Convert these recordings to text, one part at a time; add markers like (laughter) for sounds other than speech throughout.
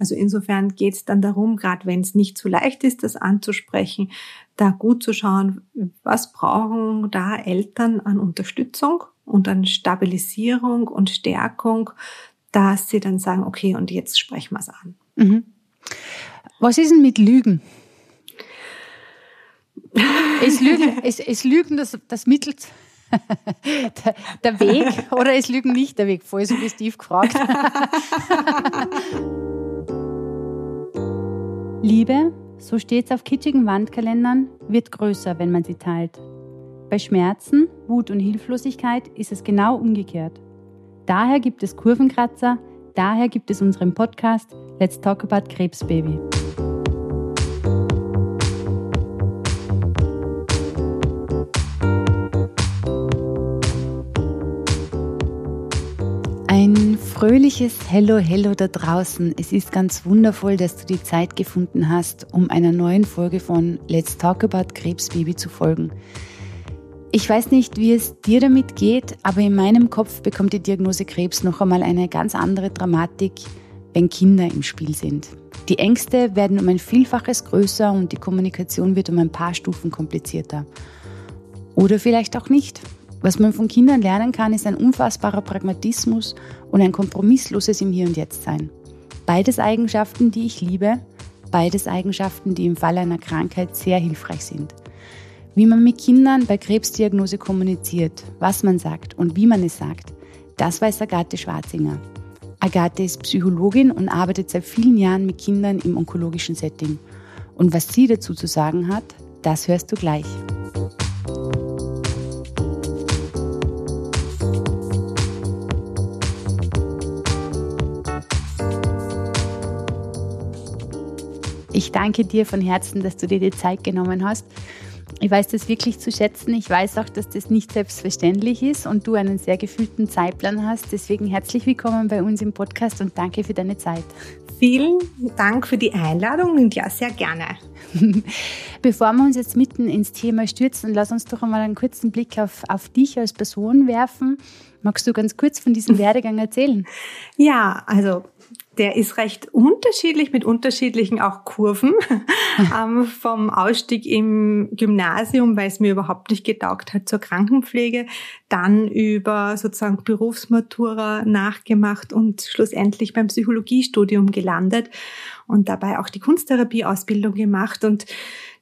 Also insofern geht es dann darum, gerade wenn es nicht so leicht ist, das anzusprechen, da gut zu schauen, was brauchen da Eltern an Unterstützung und an Stabilisierung und Stärkung, dass sie dann sagen, okay, und jetzt sprechen wir es an. Mhm. Was ist denn mit Lügen? Ist Lügen, (laughs) ist, ist Lügen das, das Mittel, der, der, Weg oder ist Lügen nicht der Weg? Voll suggestiv gefragt. (laughs) Liebe, so steht es auf kitschigen Wandkalendern, wird größer, wenn man sie teilt. Bei Schmerzen, Wut und Hilflosigkeit ist es genau umgekehrt. Daher gibt es Kurvenkratzer, daher gibt es unseren Podcast Let's Talk About Krebsbaby. Fröhliches Hello, Hello da draußen. Es ist ganz wundervoll, dass du die Zeit gefunden hast, um einer neuen Folge von Let's Talk About Krebsbaby zu folgen. Ich weiß nicht, wie es dir damit geht, aber in meinem Kopf bekommt die Diagnose Krebs noch einmal eine ganz andere Dramatik, wenn Kinder im Spiel sind. Die Ängste werden um ein Vielfaches größer und die Kommunikation wird um ein paar Stufen komplizierter. Oder vielleicht auch nicht. Was man von Kindern lernen kann, ist ein unfassbarer Pragmatismus und ein kompromissloses im Hier und Jetzt sein. Beides Eigenschaften, die ich liebe, beides Eigenschaften, die im Fall einer Krankheit sehr hilfreich sind. Wie man mit Kindern bei Krebsdiagnose kommuniziert, was man sagt und wie man es sagt, das weiß Agathe Schwarzinger. Agathe ist Psychologin und arbeitet seit vielen Jahren mit Kindern im onkologischen Setting. Und was sie dazu zu sagen hat, das hörst du gleich. Ich danke dir von Herzen, dass du dir die Zeit genommen hast. Ich weiß das wirklich zu schätzen. Ich weiß auch, dass das nicht selbstverständlich ist und du einen sehr gefühlten Zeitplan hast. Deswegen herzlich willkommen bei uns im Podcast und danke für deine Zeit. Vielen Dank für die Einladung und ja, sehr gerne. (laughs) Bevor wir uns jetzt mitten ins Thema stürzen, lass uns doch einmal einen kurzen Blick auf, auf dich als Person werfen. Magst du ganz kurz von diesem (laughs) Werdegang erzählen? Ja, also der ist recht unterschiedlich mit unterschiedlichen auch Kurven. (laughs) ähm, vom Ausstieg im Gymnasium, weil es mir überhaupt nicht getaugt hat zur Krankenpflege, dann über sozusagen Berufsmatura nachgemacht und schlussendlich beim Psychologiestudium gelandet und dabei auch die Kunsttherapieausbildung gemacht und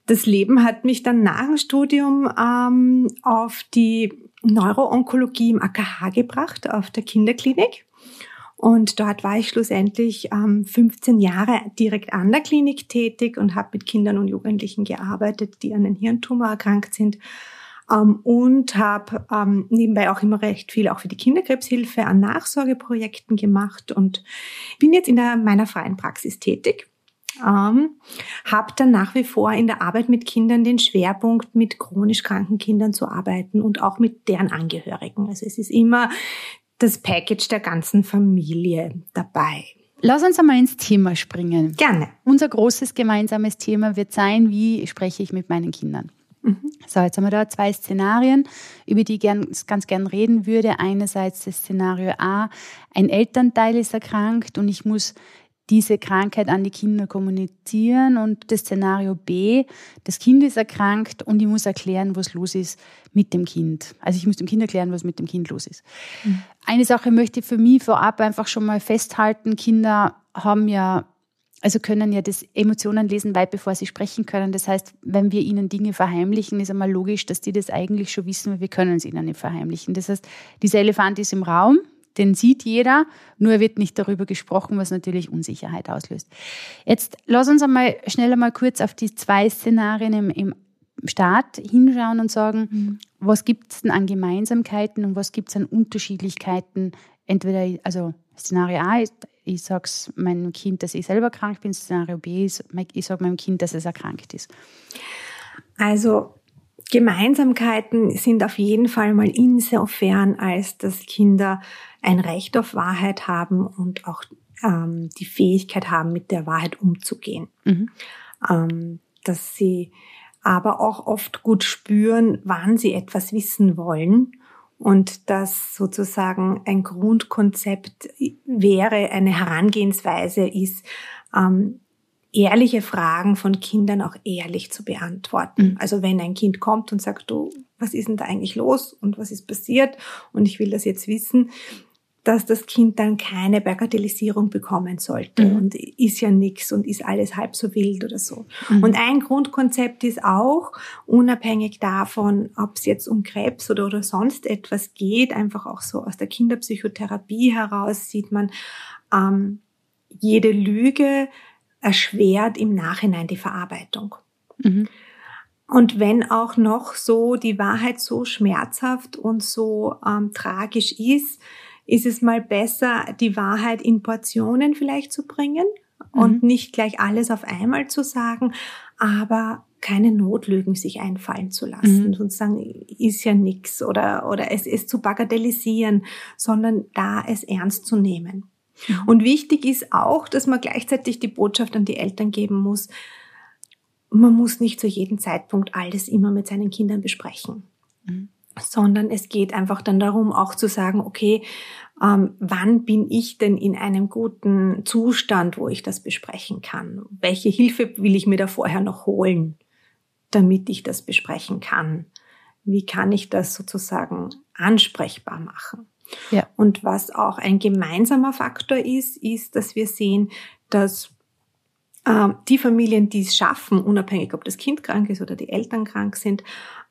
das Leben hat mich dann nach dem Studium ähm, auf die Neuroonkologie im AKH gebracht, auf der Kinderklinik. Und dort war ich schlussendlich ähm, 15 Jahre direkt an der Klinik tätig und habe mit Kindern und Jugendlichen gearbeitet, die an einem Hirntumor erkrankt sind. Ähm, und habe ähm, nebenbei auch immer recht viel auch für die Kinderkrebshilfe an Nachsorgeprojekten gemacht und bin jetzt in der, meiner freien Praxis tätig. Ähm, habe dann nach wie vor in der Arbeit mit Kindern den Schwerpunkt, mit chronisch kranken Kindern zu arbeiten und auch mit deren Angehörigen. Also es ist immer das Package der ganzen Familie dabei. Lass uns einmal ins Thema springen. Gerne. Unser großes gemeinsames Thema wird sein, wie spreche ich mit meinen Kindern. Mhm. So, jetzt haben wir da zwei Szenarien, über die ich gern, ganz gern reden würde. Einerseits das Szenario A, ein Elternteil ist erkrankt und ich muss diese Krankheit an die Kinder kommunizieren und das Szenario B, das Kind ist erkrankt und ich muss erklären, was los ist mit dem Kind. Also ich muss dem Kind erklären, was mit dem Kind los ist. Mhm. Eine Sache möchte ich für mich vorab einfach schon mal festhalten. Kinder haben ja, also können ja das Emotionen lesen, weit bevor sie sprechen können. Das heißt, wenn wir ihnen Dinge verheimlichen, ist einmal logisch, dass die das eigentlich schon wissen, weil wir können es ihnen nicht verheimlichen. Das heißt, dieser Elefant ist im Raum, den sieht jeder, nur wird nicht darüber gesprochen, was natürlich Unsicherheit auslöst. Jetzt lass uns einmal schnell einmal kurz auf die zwei Szenarien im, im Start hinschauen und sagen, mhm. was gibt es denn an Gemeinsamkeiten und was gibt es an Unterschiedlichkeiten? Entweder, also Szenario A ist, ich sage meinem Kind, dass ich selber krank bin, Szenario B ist, ich sage meinem Kind, dass es erkrankt ist. Also Gemeinsamkeiten sind auf jeden Fall mal insofern, als dass Kinder ein Recht auf Wahrheit haben und auch ähm, die Fähigkeit haben, mit der Wahrheit umzugehen. Mhm. Ähm, dass sie aber auch oft gut spüren, wann sie etwas wissen wollen und dass sozusagen ein Grundkonzept wäre, eine Herangehensweise ist, ähm, ehrliche Fragen von Kindern auch ehrlich zu beantworten. Mhm. Also wenn ein Kind kommt und sagt, du, was ist denn da eigentlich los und was ist passiert und ich will das jetzt wissen, dass das Kind dann keine Bagatellisierung bekommen sollte mhm. und ist ja nix und ist alles halb so wild oder so. Mhm. Und ein Grundkonzept ist auch, unabhängig davon, ob es jetzt um Krebs oder, oder sonst etwas geht, einfach auch so aus der Kinderpsychotherapie heraus sieht man, ähm, jede Lüge erschwert im Nachhinein die Verarbeitung. Mhm. Und wenn auch noch so die Wahrheit so schmerzhaft und so ähm, tragisch ist, ist es mal besser, die Wahrheit in Portionen vielleicht zu bringen mhm. und nicht gleich alles auf einmal zu sagen, aber keine Notlügen sich einfallen zu lassen, mhm. sozusagen ist ja nix oder, oder es, es zu bagatellisieren, sondern da es ernst zu nehmen. Mhm. Und wichtig ist auch, dass man gleichzeitig die Botschaft an die Eltern geben muss, man muss nicht zu jedem Zeitpunkt alles immer mit seinen Kindern besprechen. Mhm. Sondern es geht einfach dann darum, auch zu sagen, okay, ähm, wann bin ich denn in einem guten Zustand, wo ich das besprechen kann? Welche Hilfe will ich mir da vorher noch holen, damit ich das besprechen kann? Wie kann ich das sozusagen ansprechbar machen? Ja. Und was auch ein gemeinsamer Faktor ist, ist, dass wir sehen, dass ähm, die Familien, die es schaffen, unabhängig ob das Kind krank ist oder die Eltern krank sind,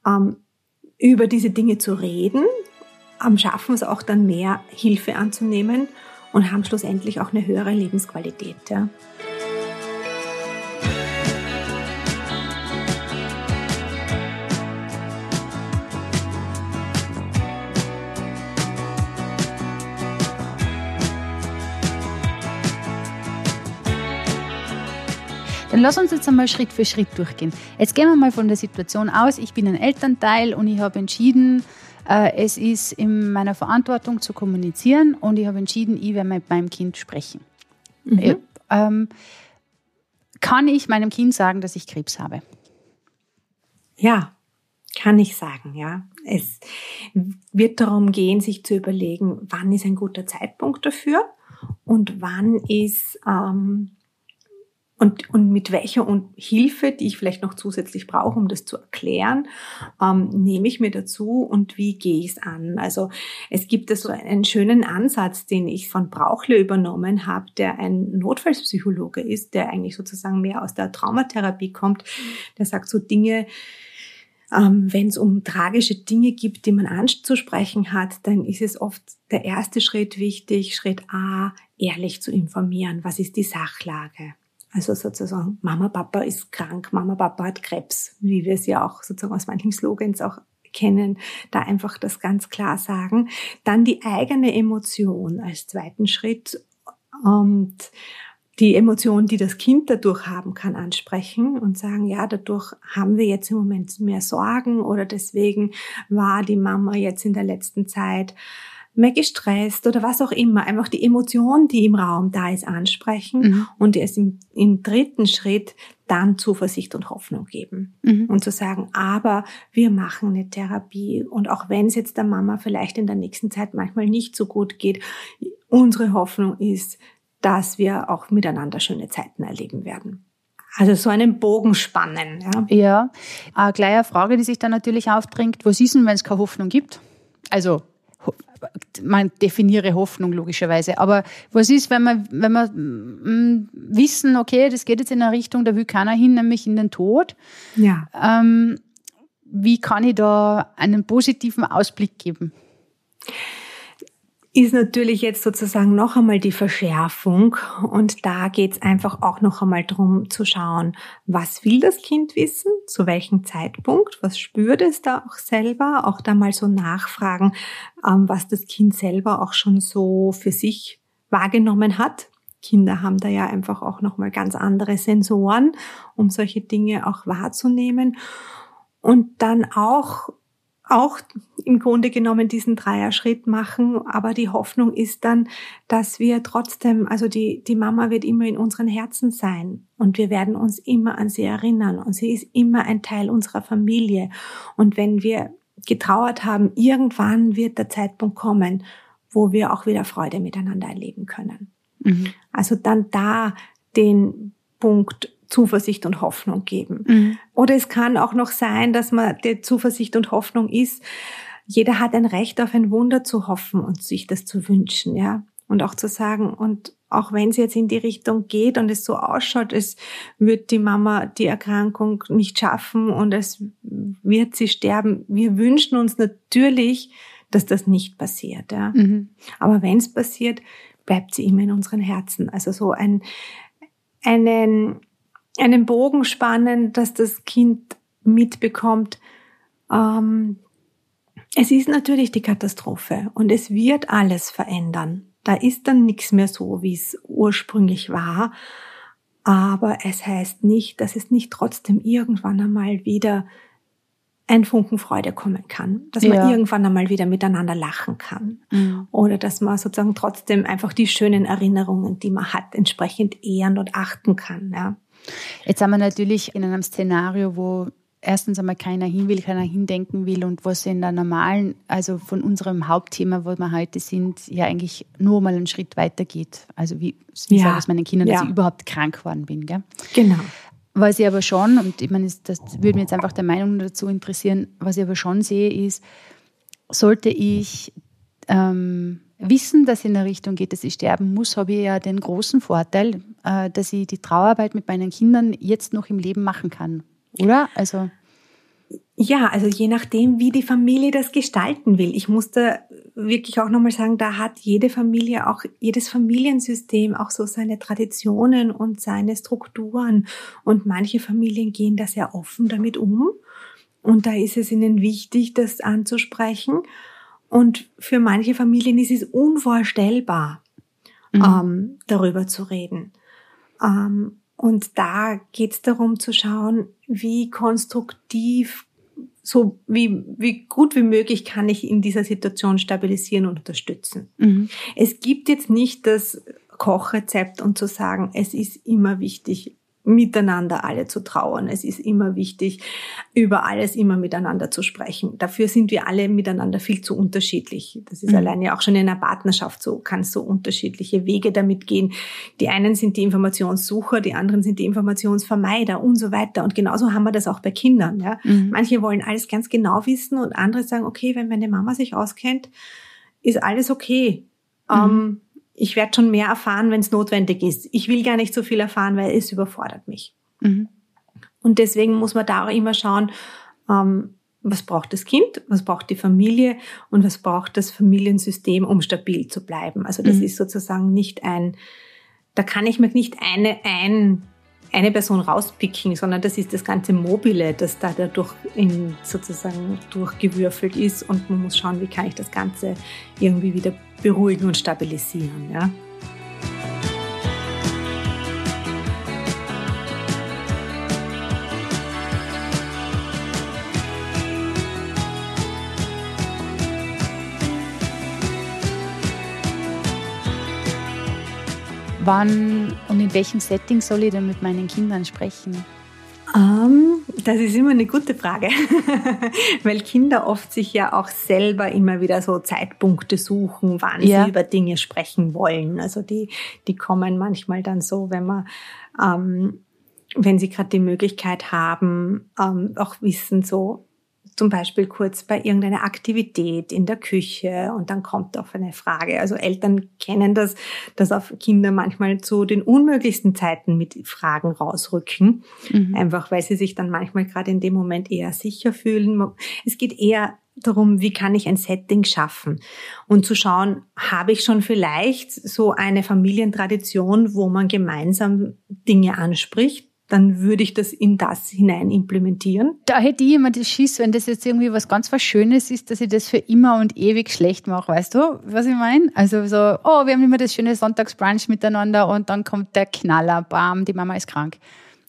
ähm, über diese Dinge zu reden, ähm, schaffen es auch dann mehr Hilfe anzunehmen und haben schlussendlich auch eine höhere Lebensqualität. Ja. Lass uns jetzt einmal Schritt für Schritt durchgehen. Jetzt gehen wir mal von der Situation aus, ich bin ein Elternteil und ich habe entschieden, äh, es ist in meiner Verantwortung zu kommunizieren und ich habe entschieden, ich werde mit meinem Kind sprechen. Mhm. Ich, ähm, kann ich meinem Kind sagen, dass ich Krebs habe? Ja, kann ich sagen, ja. Es wird darum gehen, sich zu überlegen, wann ist ein guter Zeitpunkt dafür und wann ist ähm, und, und mit welcher und Hilfe, die ich vielleicht noch zusätzlich brauche, um das zu erklären, ähm, nehme ich mir dazu und wie gehe ich es an? Also es gibt so einen schönen Ansatz, den ich von Brauchle übernommen habe, der ein Notfallspsychologe ist, der eigentlich sozusagen mehr aus der Traumatherapie kommt. Der sagt so Dinge, ähm, wenn es um tragische Dinge gibt, die man anzusprechen hat, dann ist es oft der erste Schritt wichtig, Schritt A, ehrlich zu informieren. Was ist die Sachlage? Also sozusagen, Mama, Papa ist krank, Mama, Papa hat Krebs, wie wir es ja auch sozusagen aus manchen Slogans auch kennen, da einfach das ganz klar sagen. Dann die eigene Emotion als zweiten Schritt und die Emotion, die das Kind dadurch haben kann, ansprechen und sagen, ja, dadurch haben wir jetzt im Moment mehr Sorgen oder deswegen war die Mama jetzt in der letzten Zeit mehr gestresst oder was auch immer. Einfach die Emotion, die im Raum da ist, ansprechen mhm. und es im, im, dritten Schritt dann Zuversicht und Hoffnung geben. Mhm. Und zu sagen, aber wir machen eine Therapie und auch wenn es jetzt der Mama vielleicht in der nächsten Zeit manchmal nicht so gut geht, unsere Hoffnung ist, dass wir auch miteinander schöne Zeiten erleben werden. Also so einen Bogen spannen. Ja, ja. eine kleine Frage, die sich dann natürlich aufdrängt, was ist denn, wenn es keine Hoffnung gibt? Also man definiere Hoffnung logischerweise. Aber was ist, wenn wir, wenn wir mm, wissen, okay, das geht jetzt in eine Richtung, da will keiner hin, nämlich in den Tod. Ja. Ähm, wie kann ich da einen positiven Ausblick geben? Ist natürlich jetzt sozusagen noch einmal die Verschärfung und da geht's einfach auch noch einmal drum zu schauen, was will das Kind wissen, zu welchem Zeitpunkt, was spürt es da auch selber, auch da mal so nachfragen, ähm, was das Kind selber auch schon so für sich wahrgenommen hat. Kinder haben da ja einfach auch noch mal ganz andere Sensoren, um solche Dinge auch wahrzunehmen und dann auch auch im Grunde genommen diesen Dreier-Schritt machen. Aber die Hoffnung ist dann, dass wir trotzdem, also die, die Mama wird immer in unseren Herzen sein und wir werden uns immer an sie erinnern und sie ist immer ein Teil unserer Familie. Und wenn wir getrauert haben, irgendwann wird der Zeitpunkt kommen, wo wir auch wieder Freude miteinander erleben können. Mhm. Also dann da den Punkt Zuversicht und Hoffnung geben. Mhm. Oder es kann auch noch sein, dass man der Zuversicht und Hoffnung ist, jeder hat ein Recht auf ein Wunder zu hoffen und sich das zu wünschen, ja. Und auch zu sagen, und auch wenn es jetzt in die Richtung geht und es so ausschaut, es wird die Mama die Erkrankung nicht schaffen und es wird sie sterben. Wir wünschen uns natürlich, dass das nicht passiert, ja. Mhm. Aber wenn es passiert, bleibt sie immer in unseren Herzen. Also so ein, einen, einen Bogen spannen, dass das Kind mitbekommt, ähm, es ist natürlich die Katastrophe und es wird alles verändern. Da ist dann nichts mehr so, wie es ursprünglich war. Aber es heißt nicht, dass es nicht trotzdem irgendwann einmal wieder ein Funken Freude kommen kann, dass man ja. irgendwann einmal wieder miteinander lachen kann mhm. oder dass man sozusagen trotzdem einfach die schönen Erinnerungen, die man hat, entsprechend ehren und achten kann. Ja. Jetzt haben wir natürlich in einem Szenario, wo erstens einmal keiner hin will, keiner hindenken will und was in der normalen, also von unserem Hauptthema, wo wir heute sind, ja eigentlich nur mal einen Schritt weiter geht. Also wie, wie ja. sage ich meinen Kindern, dass ja. ich überhaupt krank geworden bin. Gell? Genau. Was ich aber schon, und ich meine, das würde mich jetzt einfach der Meinung dazu interessieren, was ich aber schon sehe, ist, sollte ich ähm, wissen, dass es in der Richtung geht, dass ich sterben muss, habe ich ja den großen Vorteil, äh, dass ich die Trauerarbeit mit meinen Kindern jetzt noch im Leben machen kann. Oder? Also. Ja, also je nachdem, wie die Familie das gestalten will. Ich muss da wirklich auch nochmal sagen, da hat jede Familie, auch jedes Familiensystem auch so seine Traditionen und seine Strukturen. Und manche Familien gehen da sehr offen damit um. Und da ist es ihnen wichtig, das anzusprechen. Und für manche Familien ist es unvorstellbar, mhm. ähm, darüber zu reden. Ähm, und da geht es darum zu schauen, wie konstruktiv, so wie, wie gut wie möglich kann ich in dieser Situation stabilisieren und unterstützen. Mhm. Es gibt jetzt nicht das Kochrezept und zu sagen, es ist immer wichtig, miteinander alle zu trauern. Es ist immer wichtig, über alles immer miteinander zu sprechen. Dafür sind wir alle miteinander viel zu unterschiedlich. Das ist mhm. alleine auch schon in einer Partnerschaft so, kann so unterschiedliche Wege damit gehen. Die einen sind die Informationssucher, die anderen sind die Informationsvermeider und so weiter. Und genauso haben wir das auch bei Kindern. Ja? Mhm. Manche wollen alles ganz genau wissen und andere sagen, okay, wenn meine Mama sich auskennt, ist alles okay. Mhm. Ähm, ich werde schon mehr erfahren, wenn es notwendig ist. Ich will gar nicht so viel erfahren, weil es überfordert mich. Mhm. Und deswegen muss man da auch immer schauen, ähm, was braucht das Kind, was braucht die Familie und was braucht das Familiensystem, um stabil zu bleiben. Also das mhm. ist sozusagen nicht ein, da kann ich mir nicht eine, ein eine Person rauspicken, sondern das ist das ganze Mobile, das da dadurch in, sozusagen durchgewürfelt ist und man muss schauen, wie kann ich das Ganze irgendwie wieder beruhigen und stabilisieren. Ja? Wann und in welchem Setting soll ich denn mit meinen Kindern sprechen? Um, ähm, das ist immer eine gute Frage, (laughs) weil Kinder oft sich ja auch selber immer wieder so Zeitpunkte suchen, wann ja. sie über Dinge sprechen wollen. Also die, die kommen manchmal dann so, wenn man, ähm, wenn sie gerade die Möglichkeit haben, ähm, auch wissen so, zum Beispiel kurz bei irgendeiner Aktivität in der Küche und dann kommt auf eine Frage. Also Eltern kennen das, dass auf Kinder manchmal zu den unmöglichsten Zeiten mit Fragen rausrücken, mhm. einfach weil sie sich dann manchmal gerade in dem Moment eher sicher fühlen. Es geht eher darum, wie kann ich ein Setting schaffen und zu schauen, habe ich schon vielleicht so eine Familientradition, wo man gemeinsam Dinge anspricht dann würde ich das in das hinein implementieren. Da hätte ich immer das Schiss, wenn das jetzt irgendwie was ganz was Schönes ist, dass ich das für immer und ewig schlecht mache. Weißt du, was ich meine? Also so, oh, wir haben immer das schöne Sonntagsbrunch miteinander und dann kommt der Knaller, bam, die Mama ist krank.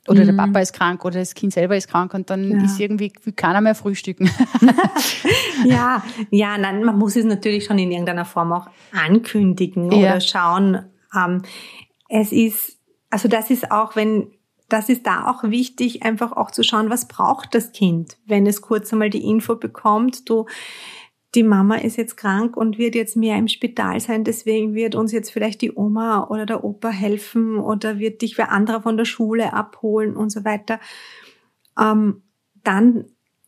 Oder mhm. der Papa ist krank oder das Kind selber ist krank und dann ja. ist irgendwie will keiner mehr frühstücken. (laughs) (laughs) ja, ja, nein, man muss es natürlich schon in irgendeiner Form auch ankündigen ja. oder schauen. Ähm, es ist, also das ist auch, wenn das ist da auch wichtig, einfach auch zu schauen, was braucht das Kind, wenn es kurz einmal die Info bekommt, du, die Mama ist jetzt krank und wird jetzt mehr im Spital sein, deswegen wird uns jetzt vielleicht die Oma oder der Opa helfen oder wird dich wer anderer von der Schule abholen und so weiter. Ähm, dann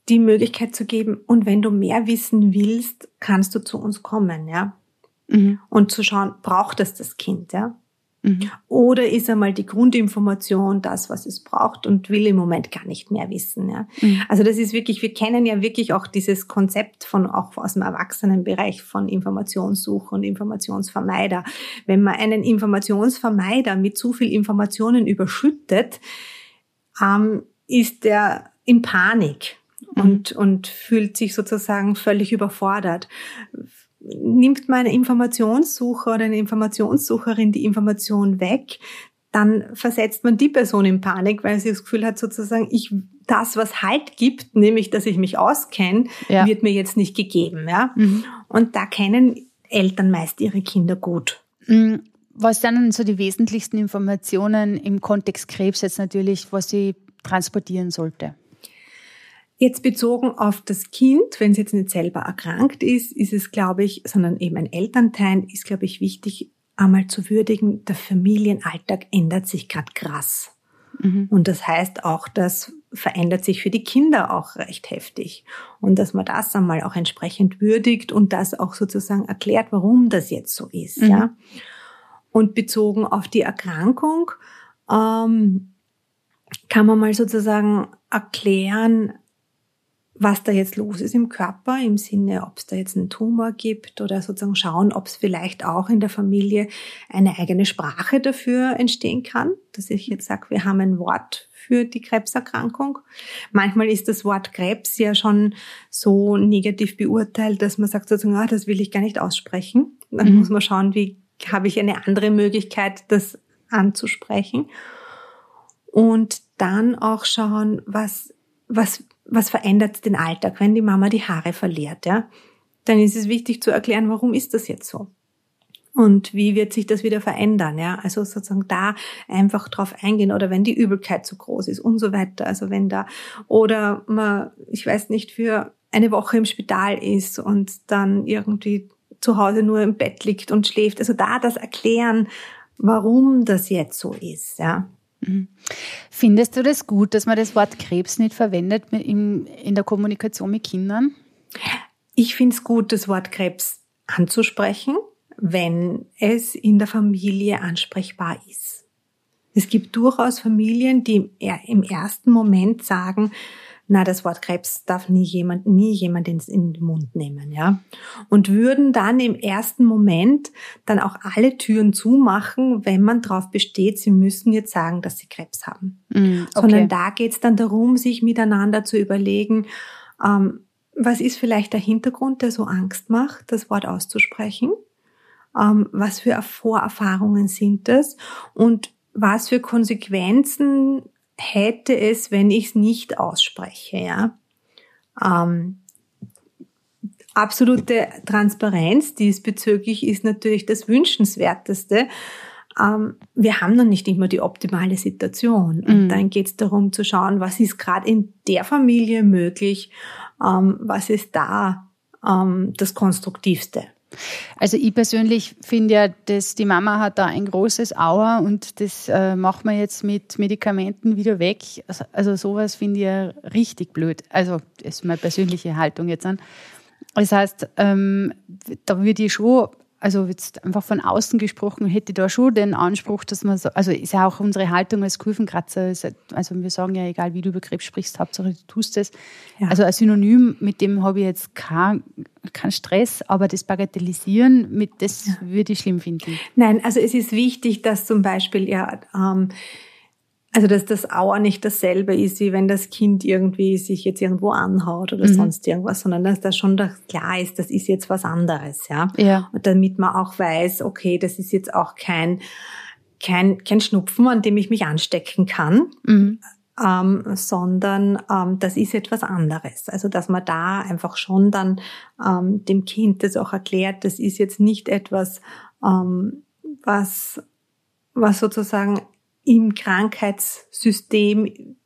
die Möglichkeit zu geben, und wenn du mehr wissen willst, kannst du zu uns kommen, ja. Mhm. Und zu schauen, braucht es das Kind, ja. Mhm. Oder ist einmal die Grundinformation das, was es braucht und will im Moment gar nicht mehr wissen. Ja? Mhm. Also das ist wirklich, wir kennen ja wirklich auch dieses Konzept von auch aus dem Erwachsenenbereich von Informationssuche und Informationsvermeider. Wenn man einen Informationsvermeider mit zu viel Informationen überschüttet, ähm, ist der in Panik mhm. und, und fühlt sich sozusagen völlig überfordert nimmt meine Informationssucher oder eine Informationssucherin die Information weg, dann versetzt man die Person in Panik, weil sie das Gefühl hat, sozusagen, ich, das, was Halt gibt, nämlich, dass ich mich auskenne, ja. wird mir jetzt nicht gegeben, ja. Mhm. Und da kennen Eltern meist ihre Kinder gut. Mhm. Was dann so die wesentlichsten Informationen im Kontext Krebs jetzt natürlich, was sie transportieren sollte? Jetzt bezogen auf das Kind, wenn es jetzt nicht selber erkrankt ist, ist es, glaube ich, sondern eben ein Elternteil, ist, glaube ich, wichtig, einmal zu würdigen, der Familienalltag ändert sich gerade krass. Mhm. Und das heißt auch, das verändert sich für die Kinder auch recht heftig. Und dass man das einmal auch entsprechend würdigt und das auch sozusagen erklärt, warum das jetzt so ist. Mhm. Ja. Und bezogen auf die Erkrankung ähm, kann man mal sozusagen erklären, was da jetzt los ist im Körper, im Sinne, ob es da jetzt einen Tumor gibt oder sozusagen schauen, ob es vielleicht auch in der Familie eine eigene Sprache dafür entstehen kann, dass ich jetzt sage, wir haben ein Wort für die Krebserkrankung. Manchmal ist das Wort Krebs ja schon so negativ beurteilt, dass man sagt sozusagen, ah, das will ich gar nicht aussprechen. Dann mhm. muss man schauen, wie habe ich eine andere Möglichkeit, das anzusprechen. Und dann auch schauen, was, was was verändert den Alltag, wenn die Mama die Haare verliert, ja? Dann ist es wichtig zu erklären, warum ist das jetzt so? Und wie wird sich das wieder verändern, ja? Also sozusagen da einfach drauf eingehen oder wenn die Übelkeit zu groß ist und so weiter. Also wenn da, oder man, ich weiß nicht, für eine Woche im Spital ist und dann irgendwie zu Hause nur im Bett liegt und schläft. Also da das erklären, warum das jetzt so ist, ja. Mhm. Findest du das gut, dass man das Wort Krebs nicht verwendet in der Kommunikation mit Kindern? Ich finde es gut, das Wort Krebs anzusprechen, wenn es in der Familie ansprechbar ist. Es gibt durchaus Familien, die im ersten Moment sagen, na, das Wort Krebs darf nie jemand, nie jemand in, in den Mund nehmen, ja. Und würden dann im ersten Moment dann auch alle Türen zumachen, wenn man darauf besteht, sie müssen jetzt sagen, dass sie Krebs haben. Mm, okay. Sondern da geht's dann darum, sich miteinander zu überlegen, ähm, was ist vielleicht der Hintergrund, der so Angst macht, das Wort auszusprechen? Ähm, was für Vorerfahrungen sind das? Und was für Konsequenzen hätte es, wenn ich es nicht ausspreche, ja. Ähm, absolute Transparenz diesbezüglich ist natürlich das Wünschenswerteste. Ähm, wir haben noch nicht immer die optimale Situation. Und mhm. dann geht es darum zu schauen, was ist gerade in der Familie möglich, ähm, was ist da ähm, das Konstruktivste. Also ich persönlich finde ja, dass die Mama hat da ein großes Auer und das äh, macht man jetzt mit Medikamenten wieder weg. Also, also sowas finde ich ja richtig blöd. Also das ist meine persönliche Haltung jetzt an. Das heißt, ähm, da würde ich schon also jetzt einfach von außen gesprochen, hätte da schon den Anspruch, dass man so, also ist ja auch unsere Haltung als Kurvenkratzer, also wir sagen ja, egal wie du über Krebs sprichst, Hauptsache du tust es. Ja. Also ein Synonym, mit dem habe ich jetzt keinen kein Stress, aber das Bagatellisieren, mit das ja. würde ich schlimm finden. Nein, also es ist wichtig, dass zum Beispiel ja ähm, also, dass das Auer nicht dasselbe ist, wie wenn das Kind irgendwie sich jetzt irgendwo anhaut oder mhm. sonst irgendwas, sondern dass da schon klar ist, das ist jetzt was anderes, ja. Ja. Und damit man auch weiß, okay, das ist jetzt auch kein, kein, kein Schnupfen, an dem ich mich anstecken kann. Mhm. Ähm, sondern ähm, das ist etwas anderes. Also dass man da einfach schon dann ähm, dem Kind das auch erklärt, das ist jetzt nicht etwas, ähm, was was sozusagen im Krankheitssystem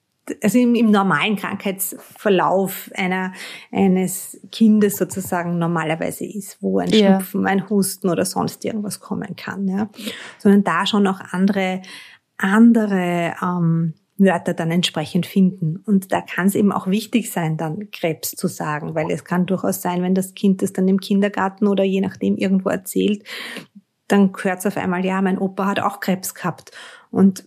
also im, im normalen Krankheitsverlauf einer, eines Kindes sozusagen normalerweise ist, wo ein ja. Schnupfen, ein Husten oder sonst irgendwas kommen kann, ja. Sondern da schon auch andere, andere ähm, Wörter dann entsprechend finden. Und da kann es eben auch wichtig sein, dann Krebs zu sagen, weil es kann durchaus sein, wenn das Kind das dann im Kindergarten oder je nachdem irgendwo erzählt, dann hört es auf einmal, ja, mein Opa hat auch Krebs gehabt und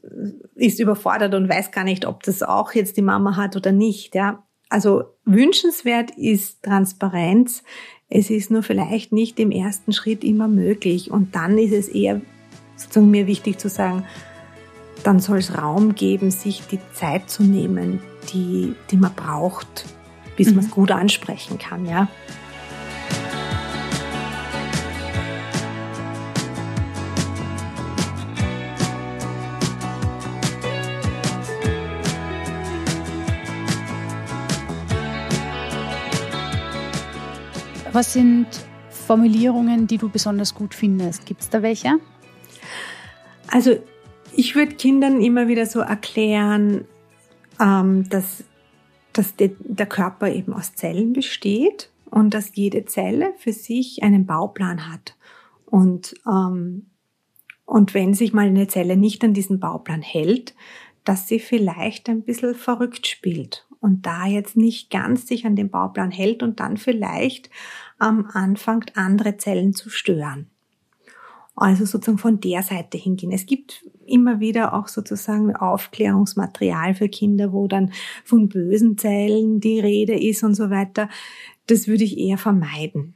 ist überfordert und weiß gar nicht, ob das auch jetzt die Mama hat oder nicht. Ja. Also wünschenswert ist Transparenz. Es ist nur vielleicht nicht im ersten Schritt immer möglich. Und dann ist es eher sozusagen mir wichtig zu sagen, dann soll es Raum geben, sich die Zeit zu nehmen, die, die man braucht, bis mhm. man es gut ansprechen kann. Ja. Was sind Formulierungen, die du besonders gut findest? Gibt es da welche? Also ich würde Kindern immer wieder so erklären, ähm, dass, dass de, der Körper eben aus Zellen besteht und dass jede Zelle für sich einen Bauplan hat. Und, ähm, und wenn sich mal eine Zelle nicht an diesen Bauplan hält, dass sie vielleicht ein bisschen verrückt spielt und da jetzt nicht ganz sich an den Bauplan hält und dann vielleicht ähm, anfängt, andere Zellen zu stören. Also sozusagen von der Seite hingehen. Es gibt immer wieder auch sozusagen Aufklärungsmaterial für Kinder, wo dann von bösen Zellen die Rede ist und so weiter. Das würde ich eher vermeiden,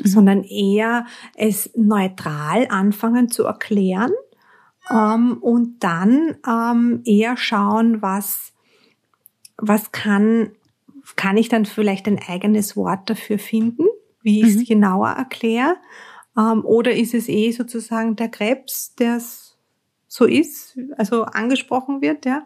mhm. sondern eher es neutral anfangen zu erklären ähm, und dann ähm, eher schauen, was, was kann, kann ich dann vielleicht ein eigenes Wort dafür finden wie ich es mhm. genauer erkläre? Ähm, oder ist es eh sozusagen der Krebs, der so ist, also angesprochen wird, ja?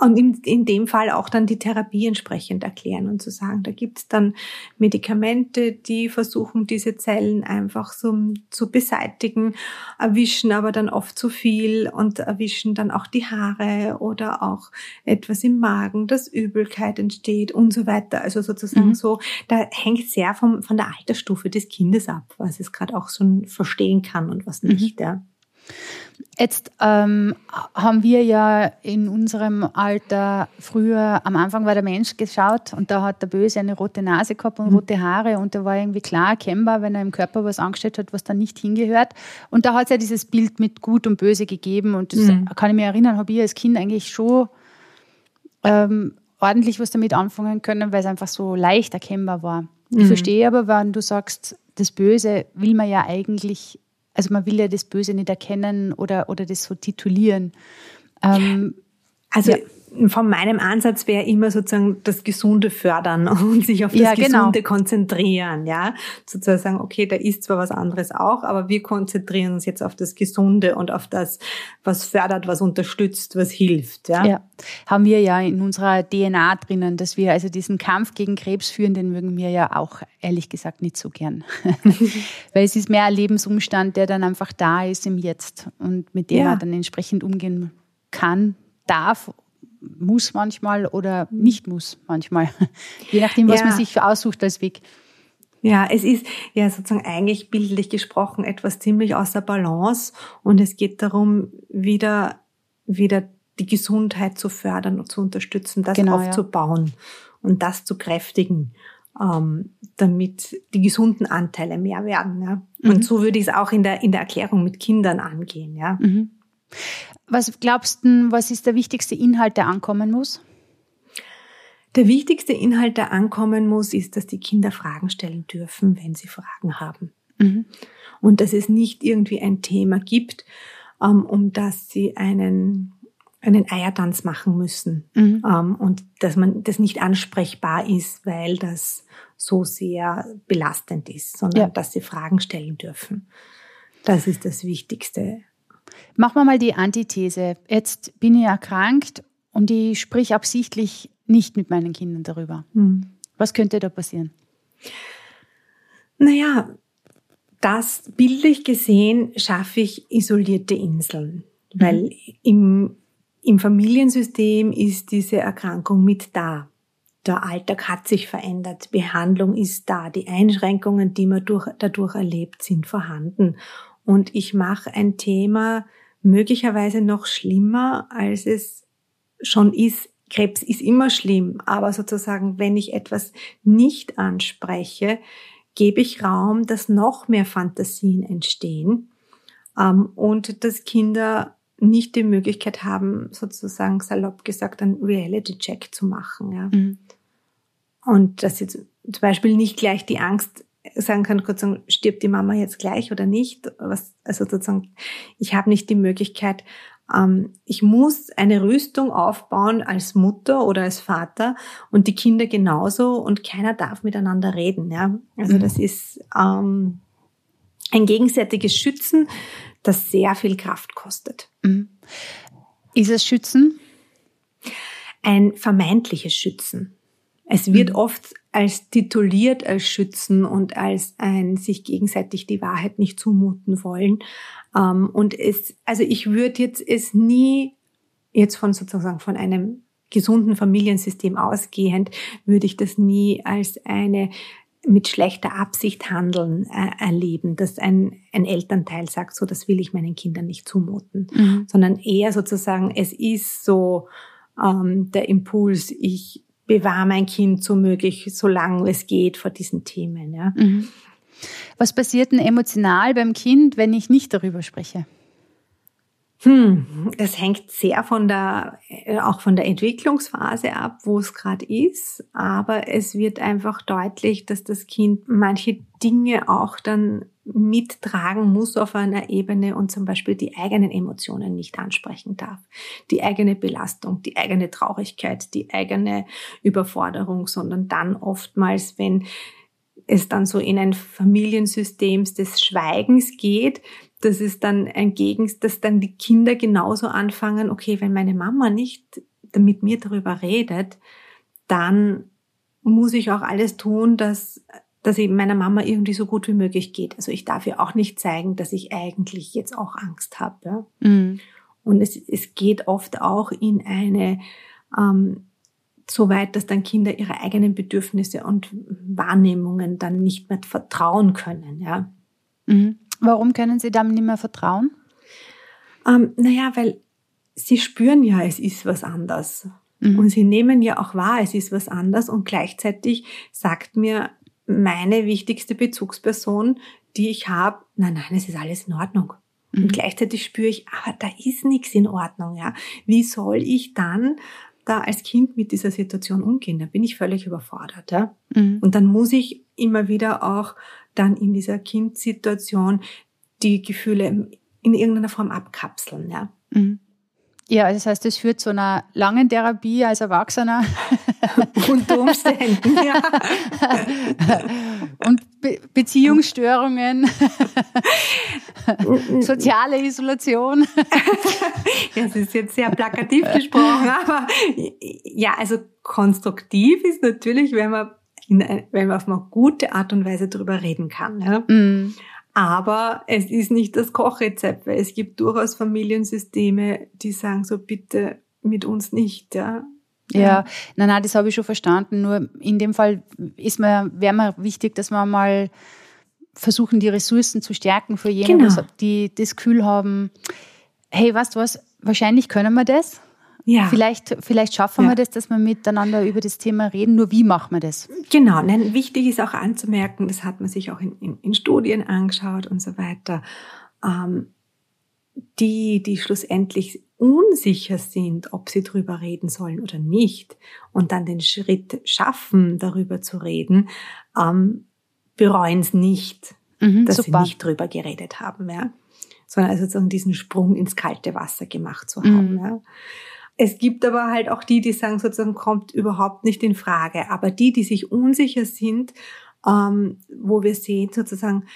Und in, in dem Fall auch dann die Therapie entsprechend erklären und zu sagen, da gibt's dann Medikamente, die versuchen, diese Zellen einfach so zu beseitigen, erwischen aber dann oft zu viel und erwischen dann auch die Haare oder auch etwas im Magen, dass Übelkeit entsteht und so weiter. Also sozusagen mhm. so, da hängt sehr vom, von der Altersstufe des Kindes ab, was es gerade auch so verstehen kann und was nicht. Mhm. Ja. Jetzt ähm, haben wir ja in unserem Alter früher, am Anfang war der Mensch geschaut und da hat der Böse eine rote Nase gehabt und mhm. rote Haare und da war irgendwie klar erkennbar, wenn er im Körper was angestellt hat, was da nicht hingehört. Und da hat es ja dieses Bild mit Gut und Böse gegeben und das mhm. kann ich mir erinnern, habe ich als Kind eigentlich schon ähm, ordentlich was damit anfangen können, weil es einfach so leicht erkennbar war. Mhm. Ich verstehe aber, wenn du sagst, das Böse will man ja eigentlich also man will ja das Böse nicht erkennen oder, oder das so titulieren. Ähm, also ja von meinem Ansatz wäre immer sozusagen das Gesunde fördern (laughs) und sich auf das ja, genau. Gesunde konzentrieren, ja. Sozusagen sagen, okay, da ist zwar was anderes auch, aber wir konzentrieren uns jetzt auf das Gesunde und auf das, was fördert, was unterstützt, was hilft, ja. Ja, haben wir ja in unserer DNA drinnen, dass wir also diesen Kampf gegen Krebs führen, den mögen wir ja auch ehrlich gesagt nicht so gern. (laughs) Weil es ist mehr ein Lebensumstand, der dann einfach da ist im Jetzt und mit dem ja. man dann entsprechend umgehen kann, darf muss manchmal oder nicht muss manchmal. (laughs) Je nachdem, was ja. man sich aussucht als Weg. Ja, es ist ja sozusagen eigentlich bildlich gesprochen etwas ziemlich außer Balance und es geht darum, wieder, wieder die Gesundheit zu fördern und zu unterstützen, das genau, aufzubauen ja. und das zu kräftigen, ähm, damit die gesunden Anteile mehr werden. Ja? Und mhm. so würde ich es auch in der, in der Erklärung mit Kindern angehen. Ja? Mhm. Was glaubst du, was ist der wichtigste Inhalt, der ankommen muss? Der wichtigste Inhalt, der ankommen muss, ist, dass die Kinder Fragen stellen dürfen, wenn sie Fragen haben. Mhm. Und dass es nicht irgendwie ein Thema gibt, ähm, um das sie einen, einen Eiertanz machen müssen. Mhm. Ähm, und dass man das nicht ansprechbar ist, weil das so sehr belastend ist, sondern ja. dass sie Fragen stellen dürfen. Das ist das Wichtigste Machen wir mal die Antithese. Jetzt bin ich erkrankt und ich sprich absichtlich nicht mit meinen Kindern darüber. Mhm. Was könnte da passieren? Naja, das bildlich gesehen schaffe ich isolierte Inseln, mhm. weil im im Familiensystem ist diese Erkrankung mit da. Der Alltag hat sich verändert, Behandlung ist da, die Einschränkungen, die man durch, dadurch erlebt, sind vorhanden. Und ich mache ein Thema möglicherweise noch schlimmer, als es schon ist. Krebs ist immer schlimm, aber sozusagen, wenn ich etwas nicht anspreche, gebe ich Raum, dass noch mehr Fantasien entstehen ähm, und dass Kinder nicht die Möglichkeit haben, sozusagen salopp gesagt, einen Reality-Check zu machen. Ja. Mhm. Und dass sie zum Beispiel nicht gleich die Angst sagen kann, kurz sagen, stirbt die Mama jetzt gleich oder nicht. Was, also sozusagen, ich habe nicht die Möglichkeit, ähm, ich muss eine Rüstung aufbauen als Mutter oder als Vater und die Kinder genauso und keiner darf miteinander reden. Ja? Also mhm. das ist ähm, ein gegenseitiges Schützen, das sehr viel Kraft kostet. Mhm. Ist es Schützen? Ein vermeintliches Schützen. Es wird mhm. oft als tituliert als Schützen und als ein sich gegenseitig die Wahrheit nicht zumuten wollen. Ähm, und es, also ich würde jetzt es nie jetzt von sozusagen von einem gesunden Familiensystem ausgehend, würde ich das nie als eine mit schlechter Absicht handeln äh, erleben, dass ein, ein Elternteil sagt, so das will ich meinen Kindern nicht zumuten, mhm. sondern eher sozusagen, es ist so ähm, der Impuls, ich bewahre mein Kind so möglich, solange es geht vor diesen Themen. Ja. Mhm. Was passiert denn emotional beim Kind, wenn ich nicht darüber spreche? Hm, das hängt sehr von der, äh, auch von der Entwicklungsphase ab, wo es gerade ist. Aber es wird einfach deutlich, dass das Kind manche Dinge auch dann mittragen muss auf einer Ebene und zum Beispiel die eigenen Emotionen nicht ansprechen darf. Die eigene Belastung, die eigene Traurigkeit, die eigene Überforderung, sondern dann oftmals, wenn es dann so in ein Familiensystem des Schweigens geht, dass es dann ein Gegens, dass dann die Kinder genauso anfangen, okay, wenn meine Mama nicht mit mir darüber redet, dann muss ich auch alles tun, dass, dass eben meiner Mama irgendwie so gut wie möglich geht. Also ich darf ihr auch nicht zeigen, dass ich eigentlich jetzt auch Angst habe. Ja? Mhm. Und es, es geht oft auch in eine, ähm, so weit, dass dann Kinder ihre eigenen Bedürfnisse und Wahrnehmungen dann nicht mehr vertrauen können. Ja. Mhm. Warum können Sie dem nicht mehr vertrauen? Ähm, naja, weil Sie spüren ja, es ist was anders. Mhm. Und Sie nehmen ja auch wahr, es ist was anders. Und gleichzeitig sagt mir meine wichtigste Bezugsperson, die ich habe, nein, nein, es ist alles in Ordnung. Mhm. Und gleichzeitig spüre ich, aber da ist nichts in Ordnung. Ja, Wie soll ich dann da als Kind mit dieser Situation umgehen? Da bin ich völlig überfordert. Ja? Mhm. Und dann muss ich immer wieder auch dann in dieser Kindsituation die Gefühle in irgendeiner Form abkapseln. Ja. Mhm. Ja, das heißt, es führt zu einer langen Therapie als Erwachsener. (laughs) Unter Umständen, ja. Und Be Beziehungsstörungen, (laughs) soziale Isolation. Das ist jetzt sehr plakativ gesprochen, aber ja, also konstruktiv ist natürlich, wenn man in, wenn man auf eine gute Art und Weise darüber reden kann. Ja? Mm. Aber es ist nicht das Kochrezept, weil es gibt durchaus Familiensysteme, die sagen so bitte mit uns nicht. Ja, ja, ja. nein, nein, das habe ich schon verstanden. Nur in dem Fall ist mir, wäre mir wichtig, dass wir mal versuchen, die Ressourcen zu stärken für jene, genau. die das Gefühl haben, hey, weißt du was, wahrscheinlich können wir das. Ja. Vielleicht, vielleicht schaffen ja. wir das, dass wir miteinander über das Thema reden. Nur wie machen wir das? Genau. Nein, wichtig ist auch anzumerken, das hat man sich auch in, in, in Studien angeschaut und so weiter. Ähm, die, die schlussendlich unsicher sind, ob sie drüber reden sollen oder nicht und dann den Schritt schaffen, darüber zu reden, ähm, bereuen es nicht, mhm, dass super. sie nicht drüber geredet haben, ja. Sondern also sozusagen diesen Sprung ins kalte Wasser gemacht zu haben, mhm. ja. Es gibt aber halt auch die, die sagen, sozusagen kommt überhaupt nicht in Frage. Aber die, die sich unsicher sind, ähm, wo wir sehen, sozusagen,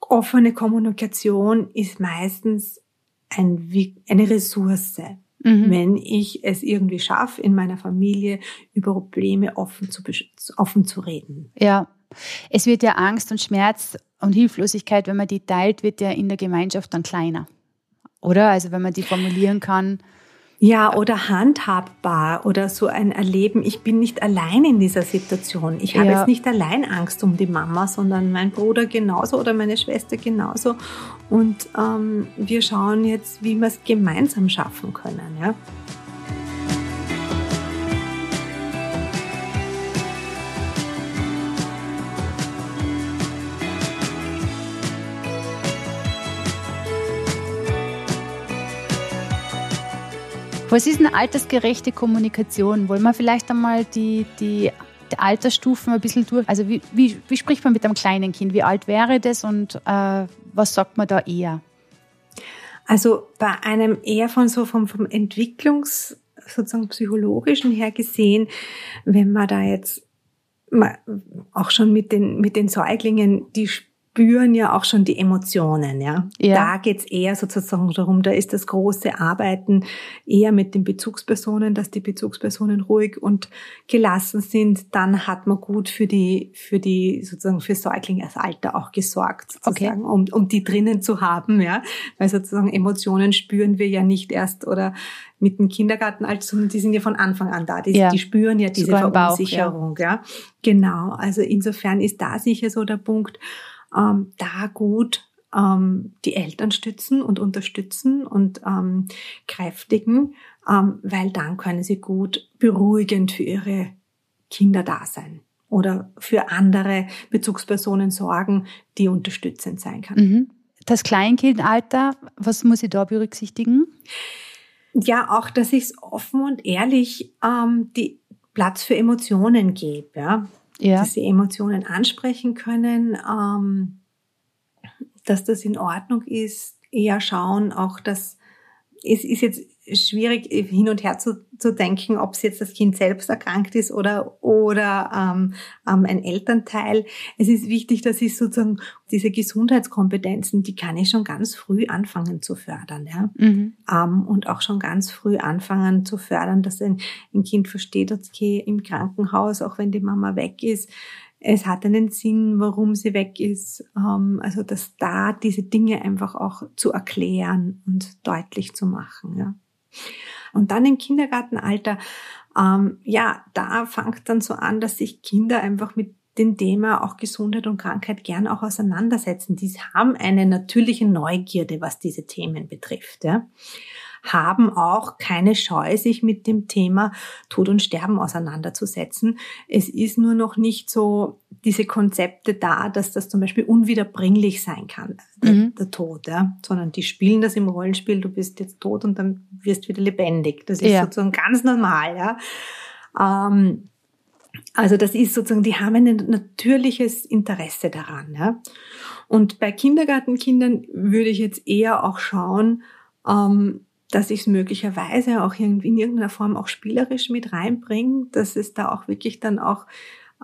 offene Kommunikation ist meistens ein, eine Ressource. Mhm. Wenn ich es irgendwie schaffe, in meiner Familie über Probleme offen zu, offen zu reden. Ja. Es wird ja Angst und Schmerz und Hilflosigkeit, wenn man die teilt, wird ja in der Gemeinschaft dann kleiner. Oder? Also wenn man die formulieren kann. Ja, oder handhabbar oder so ein Erleben, ich bin nicht allein in dieser Situation. Ich habe Ja. jetzt nicht allein Angst um die Mama, sondern mein Bruder genauso oder meine Schwester genauso. Und ähm, wir schauen jetzt, wie wir es gemeinsam schaffen können. Ja? Was ist eine altersgerechte Kommunikation? Wollen wir vielleicht einmal die, die, die Altersstufen ein bisschen durch? Also wie, wie, wie spricht man mit einem kleinen Kind? Wie alt wäre das und äh, was sagt man da eher? Also bei einem eher von so vom, vom Entwicklungs, sozusagen psychologischen her gesehen, wenn man da jetzt auch schon mit den, mit den Säuglingen, die spüren ja auch schon die Emotionen, ja. Ja. Da geht's eher sozusagen darum, da ist das große Arbeiten eher mit den Bezugspersonen, dass die Bezugspersonen ruhig und gelassen sind. Dann hat man gut für die, für die sozusagen für Säuglingesalter auch gesorgt, sozusagen, um, um die drinnen zu haben, ja. Weil sozusagen Emotionen spüren wir ja nicht erst oder mit dem Kindergartenalter, sondern die sind ja von Anfang an da. Die, Ja. die spüren ja diese im Bauch, Verunsicherung, ja. Genau. Also insofern ist da sicher so der Punkt, ähm, da gut ähm, die Eltern stützen und unterstützen und ähm, kräftigen, ähm, weil dann können sie gut beruhigend für ihre Kinder da sein oder für andere Bezugspersonen sorgen, die unterstützend sein kann. Mhm. Das Kleinkindalter, was muss ich da berücksichtigen? Ja, auch, dass ich es offen und ehrlich ähm, die Platz für Emotionen gebe, ja. Ja. dass sie Emotionen ansprechen können, ähm, dass das in Ordnung ist, eher schauen, auch dass es ist jetzt schwierig hin und her zu, zu denken, ob es jetzt das Kind selbst erkrankt ist oder oder ähm, ähm, ein Elternteil. Es ist wichtig, dass ich sozusagen diese Gesundheitskompetenzen, die kann ich schon ganz früh anfangen zu fördern, ja Mhm. ähm, und auch schon ganz früh anfangen zu fördern, dass ein, ein Kind versteht, okay, im Krankenhaus, auch wenn die Mama weg ist, es hat einen Sinn, warum sie weg ist. Ähm, also dass da diese Dinge einfach auch zu erklären und deutlich zu machen. Ja. Und dann im Kindergartenalter, ähm, ja, da fängt dann so an, dass sich Kinder einfach mit dem Thema auch Gesundheit und Krankheit gern auch auseinandersetzen. Die haben eine natürliche Neugierde, was diese Themen betrifft. Ja haben auch keine Scheu, sich mit dem Thema Tod und Sterben auseinanderzusetzen. Es ist nur noch nicht so diese Konzepte da, dass das zum Beispiel unwiederbringlich sein kann, der, Mhm. der Tod, ja? sondern die spielen das im Rollenspiel, du bist jetzt tot und dann wirst wieder lebendig. Das ist Ja. sozusagen ganz normal. Ja? Ähm, also das ist sozusagen, die haben ein natürliches Interesse daran. Ja? Und bei Kindergartenkindern würde ich jetzt eher auch schauen, ähm, dass ich es möglicherweise auch irgendwie in irgendeiner Form auch spielerisch mit reinbringe, dass es da auch wirklich dann auch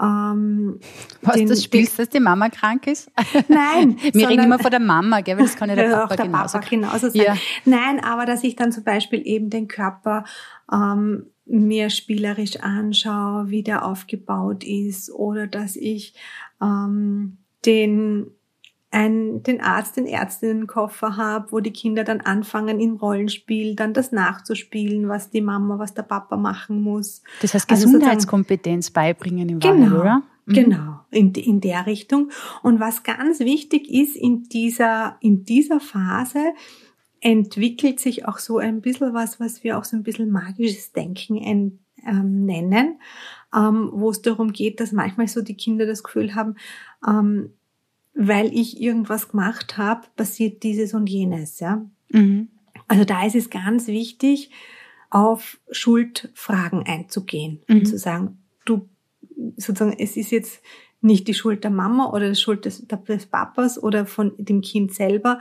ähm, Was den- du spielst, dass die Mama krank ist? (laughs) Nein, (laughs) Wir reden immer von der Mama, gell? weil das kann ja der Papa auch der genauso. Papa genauso sein. Ja. Nein, aber dass ich dann zum Beispiel eben den Körper ähm, mir spielerisch anschaue, wie der aufgebaut ist, oder dass ich ähm, den ein, den Arzt, den Ärztinnenkoffer habe, wo die Kinder dann anfangen im Rollenspiel dann das nachzuspielen, was die Mama, was der Papa machen muss. Das heißt, Also Gesundheitskompetenz beibringen im Wahrheit, Genau, oder? Mhm. Genau, in, in der Richtung. Und was ganz wichtig ist, in dieser, in dieser Phase entwickelt sich auch so ein bisschen was, was wir auch so ein bisschen magisches Denken en, ähm, nennen, ähm, wo es darum geht, dass manchmal so die Kinder das Gefühl haben, ähm, weil ich irgendwas gemacht habe, passiert dieses und jenes, ja. Mhm. Also da ist es ganz wichtig, auf Schuldfragen einzugehen Mhm. und zu sagen, du sozusagen, es ist jetzt nicht die Schuld der Mama oder die Schuld des, des Papas oder von dem Kind selber,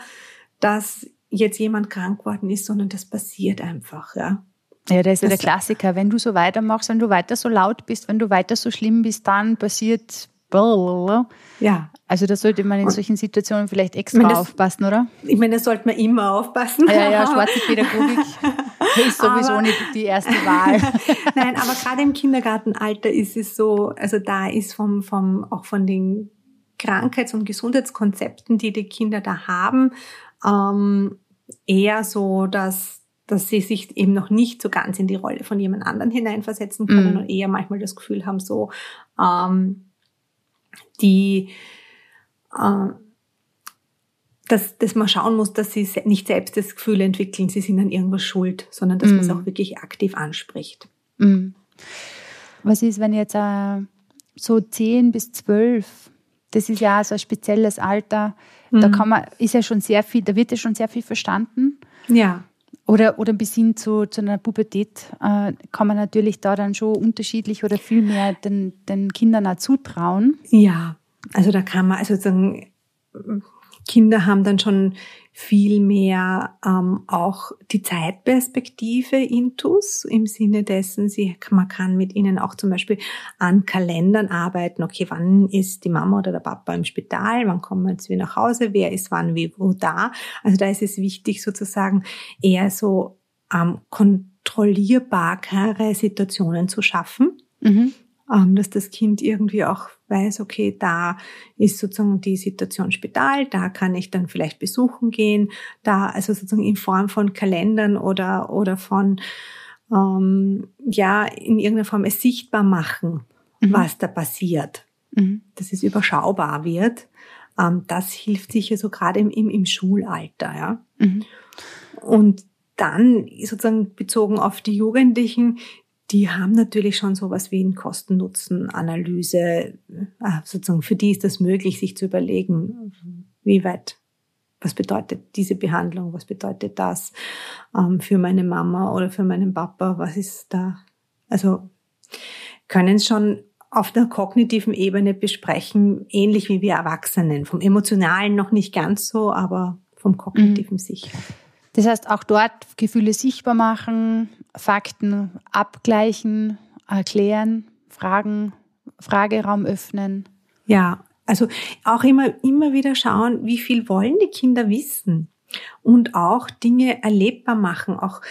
dass jetzt jemand krank geworden ist, sondern das passiert einfach, ja. Ja, das ist ja der Klassiker. Wenn du so weitermachst, wenn du weiter so laut bist, wenn du weiter so schlimm bist, dann passiert. Blablabla. Ja. Also da sollte man in solchen Situationen vielleicht extra Wenn das- aufpassen, oder? Ich meine, da sollte man immer aufpassen. Ja, ja, schwarze Pädagogik (laughs) ist sowieso Aber- nicht die erste Wahl. (laughs) Nein, aber gerade im Kindergartenalter ist es so, also da ist vom, vom, auch von den Krankheits- und Gesundheitskonzepten, die die Kinder da haben, ähm, eher so, dass dass sie sich eben noch nicht so ganz in die Rolle von jemand anderen hineinversetzen können mhm. und eher manchmal das Gefühl haben, so ähm, die äh, dass, dass man schauen muss, dass sie nicht selbst das Gefühl entwickeln, sie sind an irgendwas schuld, sondern dass mm. man es auch wirklich aktiv anspricht. Mm. Was ist, wenn jetzt äh, so 10 bis 12, das ist ja so ein spezielles Alter, mm. da kann man, ist ja schon sehr viel, da wird ja schon sehr viel verstanden. Ja. Oder, oder bis hin zu, zu einer Pubertät äh, kann man natürlich da dann schon unterschiedlich oder viel mehr den, den Kindern auch zutrauen. Ja, also da kann man, also sagen, Kinder haben dann schon viel mehr ähm, auch die Zeitperspektive intus im Sinne dessen, sie, man kann mit ihnen auch zum Beispiel an Kalendern arbeiten. Okay, wann ist die Mama oder der Papa im Spital? Wann kommen wir jetzt wieder nach Hause? Wer ist wann, wie, wo da? Also da ist es wichtig sozusagen eher so ähm, kontrollierbare Situationen zu schaffen. Mhm dass das Kind irgendwie auch weiß, okay, da ist sozusagen die Situation Spital, da kann ich dann vielleicht besuchen gehen, da also sozusagen in Form von Kalendern oder oder von ähm, ja in irgendeiner Form es sichtbar machen, mhm. was da passiert, mhm. dass es überschaubar wird. Ähm, das hilft sicher so gerade im, im, im Schulalter, ja. Mhm. Und dann sozusagen bezogen auf die Jugendlichen die haben natürlich schon sowas wie ein Kosten-Nutzen-Analyse. Äh, sozusagen für die ist das möglich, sich zu überlegen, wie weit, was bedeutet diese Behandlung, was bedeutet das ähm, für meine Mama oder für meinen Papa, was ist da, also können es schon auf der kognitiven Ebene besprechen, ähnlich wie wir Erwachsenen. Vom Emotionalen noch nicht ganz so, aber vom kognitiven mhm. sicher. Das heißt, auch dort Gefühle sichtbar machen, Fakten abgleichen, erklären, Fragen, Frageraum öffnen. Ja, also auch immer, immer wieder schauen, wie viel wollen die Kinder wissen und auch Dinge erlebbar machen, auch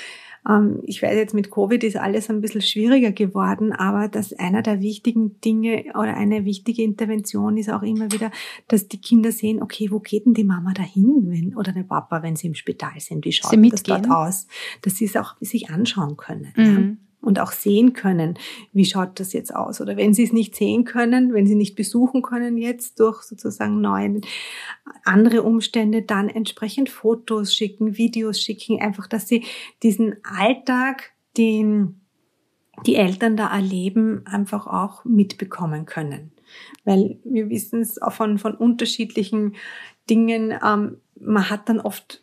ich weiß jetzt mit Covid ist alles ein bisschen schwieriger geworden, aber dass einer der wichtigen Dinge oder eine wichtige Intervention ist auch immer wieder, dass die Kinder sehen, okay, wo geht denn die Mama dahin, wenn, oder der Papa, wenn sie im Spital sind? Wie schaut das dort aus? Dass sie es auch sich anschauen können. Mhm. Ja und auch sehen können, wie schaut das jetzt aus. Oder wenn sie es nicht sehen können, wenn sie nicht besuchen können jetzt durch sozusagen neue andere Umstände, dann entsprechend Fotos schicken, Videos schicken, einfach, dass sie diesen Alltag, den die Eltern da erleben, einfach auch mitbekommen können. Weil wir wissen es auch von, von unterschiedlichen Dingen, ähm, man hat dann oft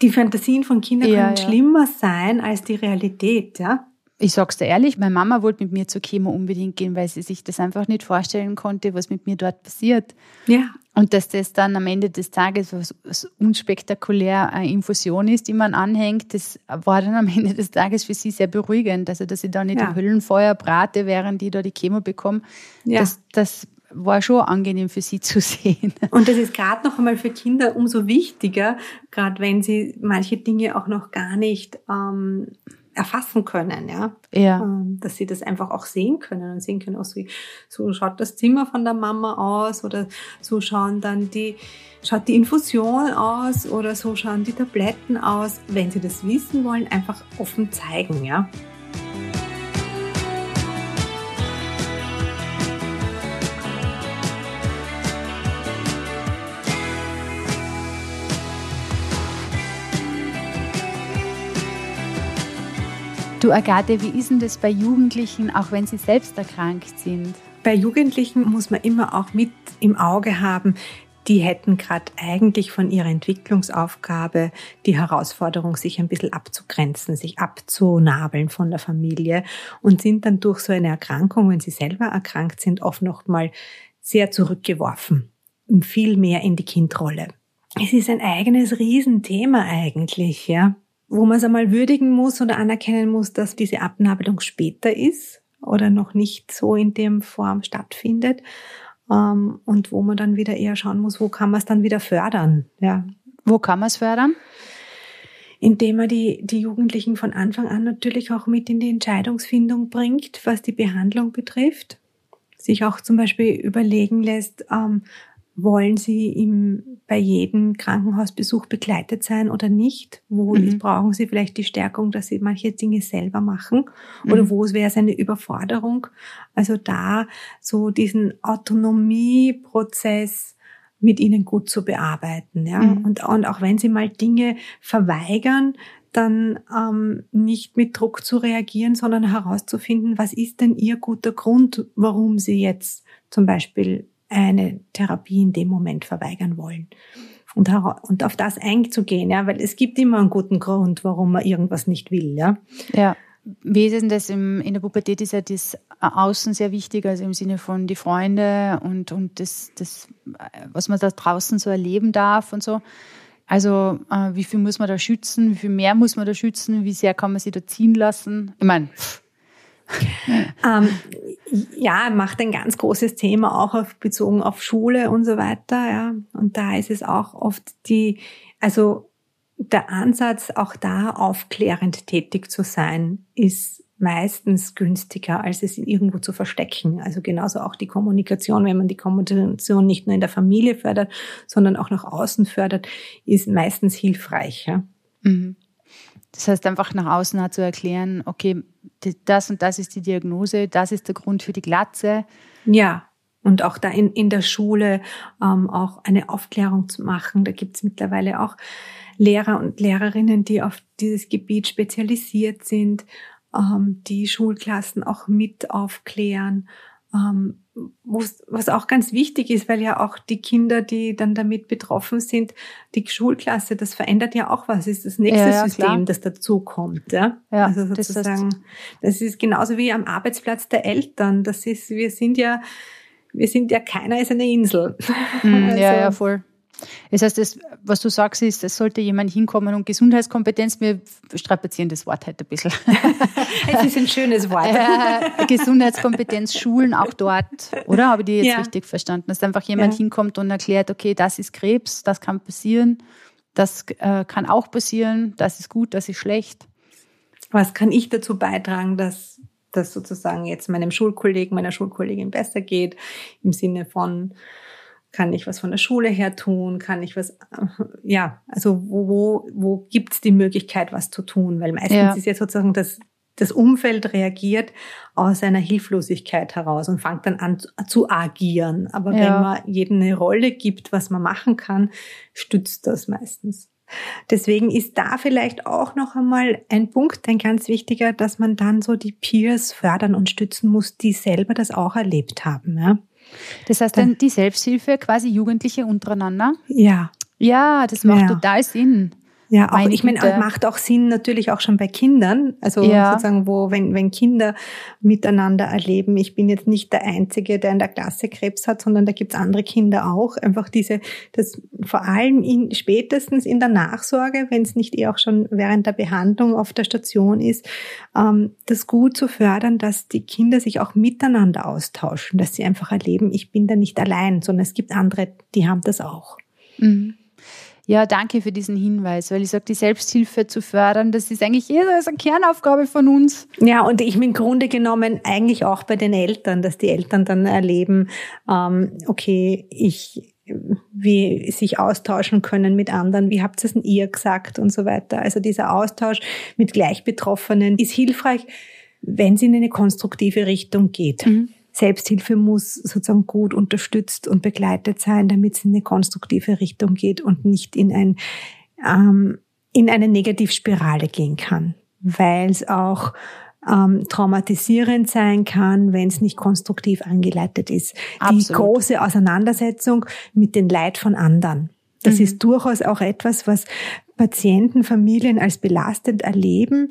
die Fantasien von Kindern ja, können ja. schlimmer sein als die Realität, ja ich sag's dir ehrlich, meine Mama wollte mit mir zur Chemo unbedingt gehen, weil sie sich das einfach nicht vorstellen konnte, was mit mir dort passiert. Ja. Und dass das dann am Ende des Tages was, was unspektakulär eine Infusion ist, die man anhängt, das war dann am Ende des Tages für sie sehr beruhigend. Also, dass ich da nicht ja. im Höllenfeuer brate, während die da die Chemo bekommen. Ja. Das, das war schon angenehm für sie (laughs) zu sehen. Und das ist gerade noch einmal für Kinder umso wichtiger, gerade wenn sie manche Dinge auch noch gar nicht ähm, erfassen können, ja. Ja. Ähm, dass sie das einfach auch sehen können und sehen können, auch so, so schaut das Zimmer von der Mama aus oder so schauen dann die, schaut die Infusion aus oder so schauen die Tabletten aus. Wenn sie das wissen wollen, einfach offen zeigen, ja. Du Agathe, wie ist denn das bei Jugendlichen, auch wenn sie selbst erkrankt sind? Bei Jugendlichen muss man immer auch mit im Auge haben, die hätten gerade eigentlich von ihrer Entwicklungsaufgabe die Herausforderung, sich ein bisschen abzugrenzen, sich abzunabeln von der Familie und sind dann durch so eine Erkrankung, wenn sie selber erkrankt sind, oft noch mal sehr zurückgeworfen und viel mehr in die Kindrolle. Es ist ein eigenes Riesenthema eigentlich, ja wo man es einmal würdigen muss oder anerkennen muss, dass diese Abnabelung später ist oder noch nicht so in dem Form stattfindet ähm, und wo man dann wieder eher schauen muss, wo kann man es dann wieder fördern. Ja. Wo kann man es fördern? Indem man die, die Jugendlichen von Anfang an natürlich auch mit in die Entscheidungsfindung bringt, was die Behandlung betrifft. Sich auch zum Beispiel überlegen lässt, ähm, wollen sie im, bei jedem Krankenhausbesuch begleitet sein oder nicht? Wo mhm. brauchen sie vielleicht die Stärkung, dass sie manche Dinge selber machen? Oder mhm. wo wäre es eine Überforderung? Also da so diesen Autonomieprozess mit ihnen gut zu bearbeiten, ja. Mhm. Und, und auch wenn sie mal Dinge verweigern, dann ähm, nicht mit Druck zu reagieren, sondern herauszufinden, was ist denn ihr guter Grund, warum sie jetzt zum Beispiel eine Therapie in dem Moment verweigern wollen. Und, auf das einzugehen, ja, weil es gibt immer einen guten Grund, warum man irgendwas nicht will, ja. Ja. Wie ist denn das im, in der Pubertät ist ja das Außen sehr wichtig, also im Sinne von die Freunde und, und das, das, was man da draußen so erleben darf und so. Also äh, wie viel muss man da schützen, wie viel mehr muss man da schützen, wie sehr kann man sich da ziehen lassen? Ich meine, (laughs) ähm, ja, macht ein ganz großes Thema auch auf, bezogen auf Schule und so weiter. Ja. Und da ist es auch oft die, also der Ansatz, auch da aufklärend tätig zu sein, ist meistens günstiger, als es irgendwo zu verstecken. Also genauso auch die Kommunikation, wenn man die Kommunikation nicht nur in der Familie fördert, sondern auch nach außen fördert, ist meistens hilfreicher. Mhm. Das heißt, einfach nach außen zu erklären, okay, das und das ist die Diagnose, das ist der Grund für die Glatze. Ja, und auch da in, in der Schule ähm, auch eine Aufklärung zu machen. Da gibt es mittlerweile auch Lehrer und Lehrerinnen, die auf dieses Gebiet spezialisiert sind ähm, die Schulklassen auch mit aufklären. Ähm, was auch ganz wichtig ist, weil ja auch die Kinder, die dann damit betroffen sind, die Schulklasse, das verändert ja auch was. Ist das nächste ja, ja, System, klar. das dazukommt. Ja? ja also sozusagen, das, heißt, das ist genauso wie am Arbeitsplatz der Eltern. Das ist, wir sind ja, wir sind ja keiner ist eine Insel. (laughs) Mhm, also, ja, ja, voll. Das heißt, das, was du sagst, ist, es sollte jemand hinkommen und Gesundheitskompetenz, wir strapazieren das Wort halt ein bisschen. (laughs) es ist ein schönes Wort. Äh, Gesundheitskompetenz, Schulen auch dort, oder? Habe ich die jetzt ja. richtig verstanden? Dass einfach jemand ja. hinkommt und erklärt, okay, das ist Krebs, das kann passieren, das äh, kann auch passieren, das ist gut, das ist schlecht. Was kann ich dazu beitragen, dass das sozusagen jetzt meinem Schulkollegen, meiner Schulkollegin besser geht, im Sinne von, kann ich was von der Schule her tun? Kann ich was, ja, also wo, wo, wo gibt es die Möglichkeit, was zu tun? Weil meistens ja. ist ja sozusagen das, das Umfeld reagiert aus einer Hilflosigkeit heraus und fängt dann an zu agieren. Aber ja. wenn man jedem eine Rolle gibt, was man machen kann, stützt das meistens. Deswegen ist da vielleicht auch noch einmal ein Punkt, ein ganz wichtiger, dass man dann so die Peers fördern und stützen muss, die selber das auch erlebt haben. Ja? Das heißt dann die Selbsthilfe quasi Jugendliche untereinander? Ja. Ja, das macht ja. total Sinn. Ja, auch, ich meine, macht auch Sinn natürlich auch schon bei Kindern. Also ja. sozusagen, wo, wenn, wenn Kinder miteinander erleben, ich bin jetzt nicht der Einzige, der in der Klasse Krebs hat, sondern da gibt's andere Kinder auch. Einfach diese, das vor allem in, spätestens in der Nachsorge, wenn es nicht eh auch schon während der Behandlung auf der Station ist, ähm, das gut zu fördern, dass die Kinder sich auch miteinander austauschen, dass sie einfach erleben, ich bin da nicht allein, sondern es gibt andere, die haben das auch. Mhm. Ja, danke für diesen Hinweis, weil ich sage, die Selbsthilfe zu fördern, das ist eigentlich jeder eh, ist eine Kernaufgabe von uns. Ja, und ich im Grunde genommen eigentlich auch bei den Eltern, dass die Eltern dann erleben, ähm, okay, ich wie sich austauschen können mit anderen, wie habt ihr es denn ihr gesagt und so weiter. Also dieser Austausch mit Gleichbetroffenen ist hilfreich, wenn es in eine konstruktive Richtung geht. Mhm. Selbsthilfe muss sozusagen gut unterstützt und begleitet sein, damit es in eine konstruktive Richtung geht und nicht in ein ähm, in eine Negativspirale gehen kann, weil es auch ähm, traumatisierend sein kann, wenn es nicht konstruktiv angeleitet ist. Absolut. Die große Auseinandersetzung mit den Leid von anderen. Das mhm. ist durchaus auch etwas, was Patienten, Familien als belastend erleben,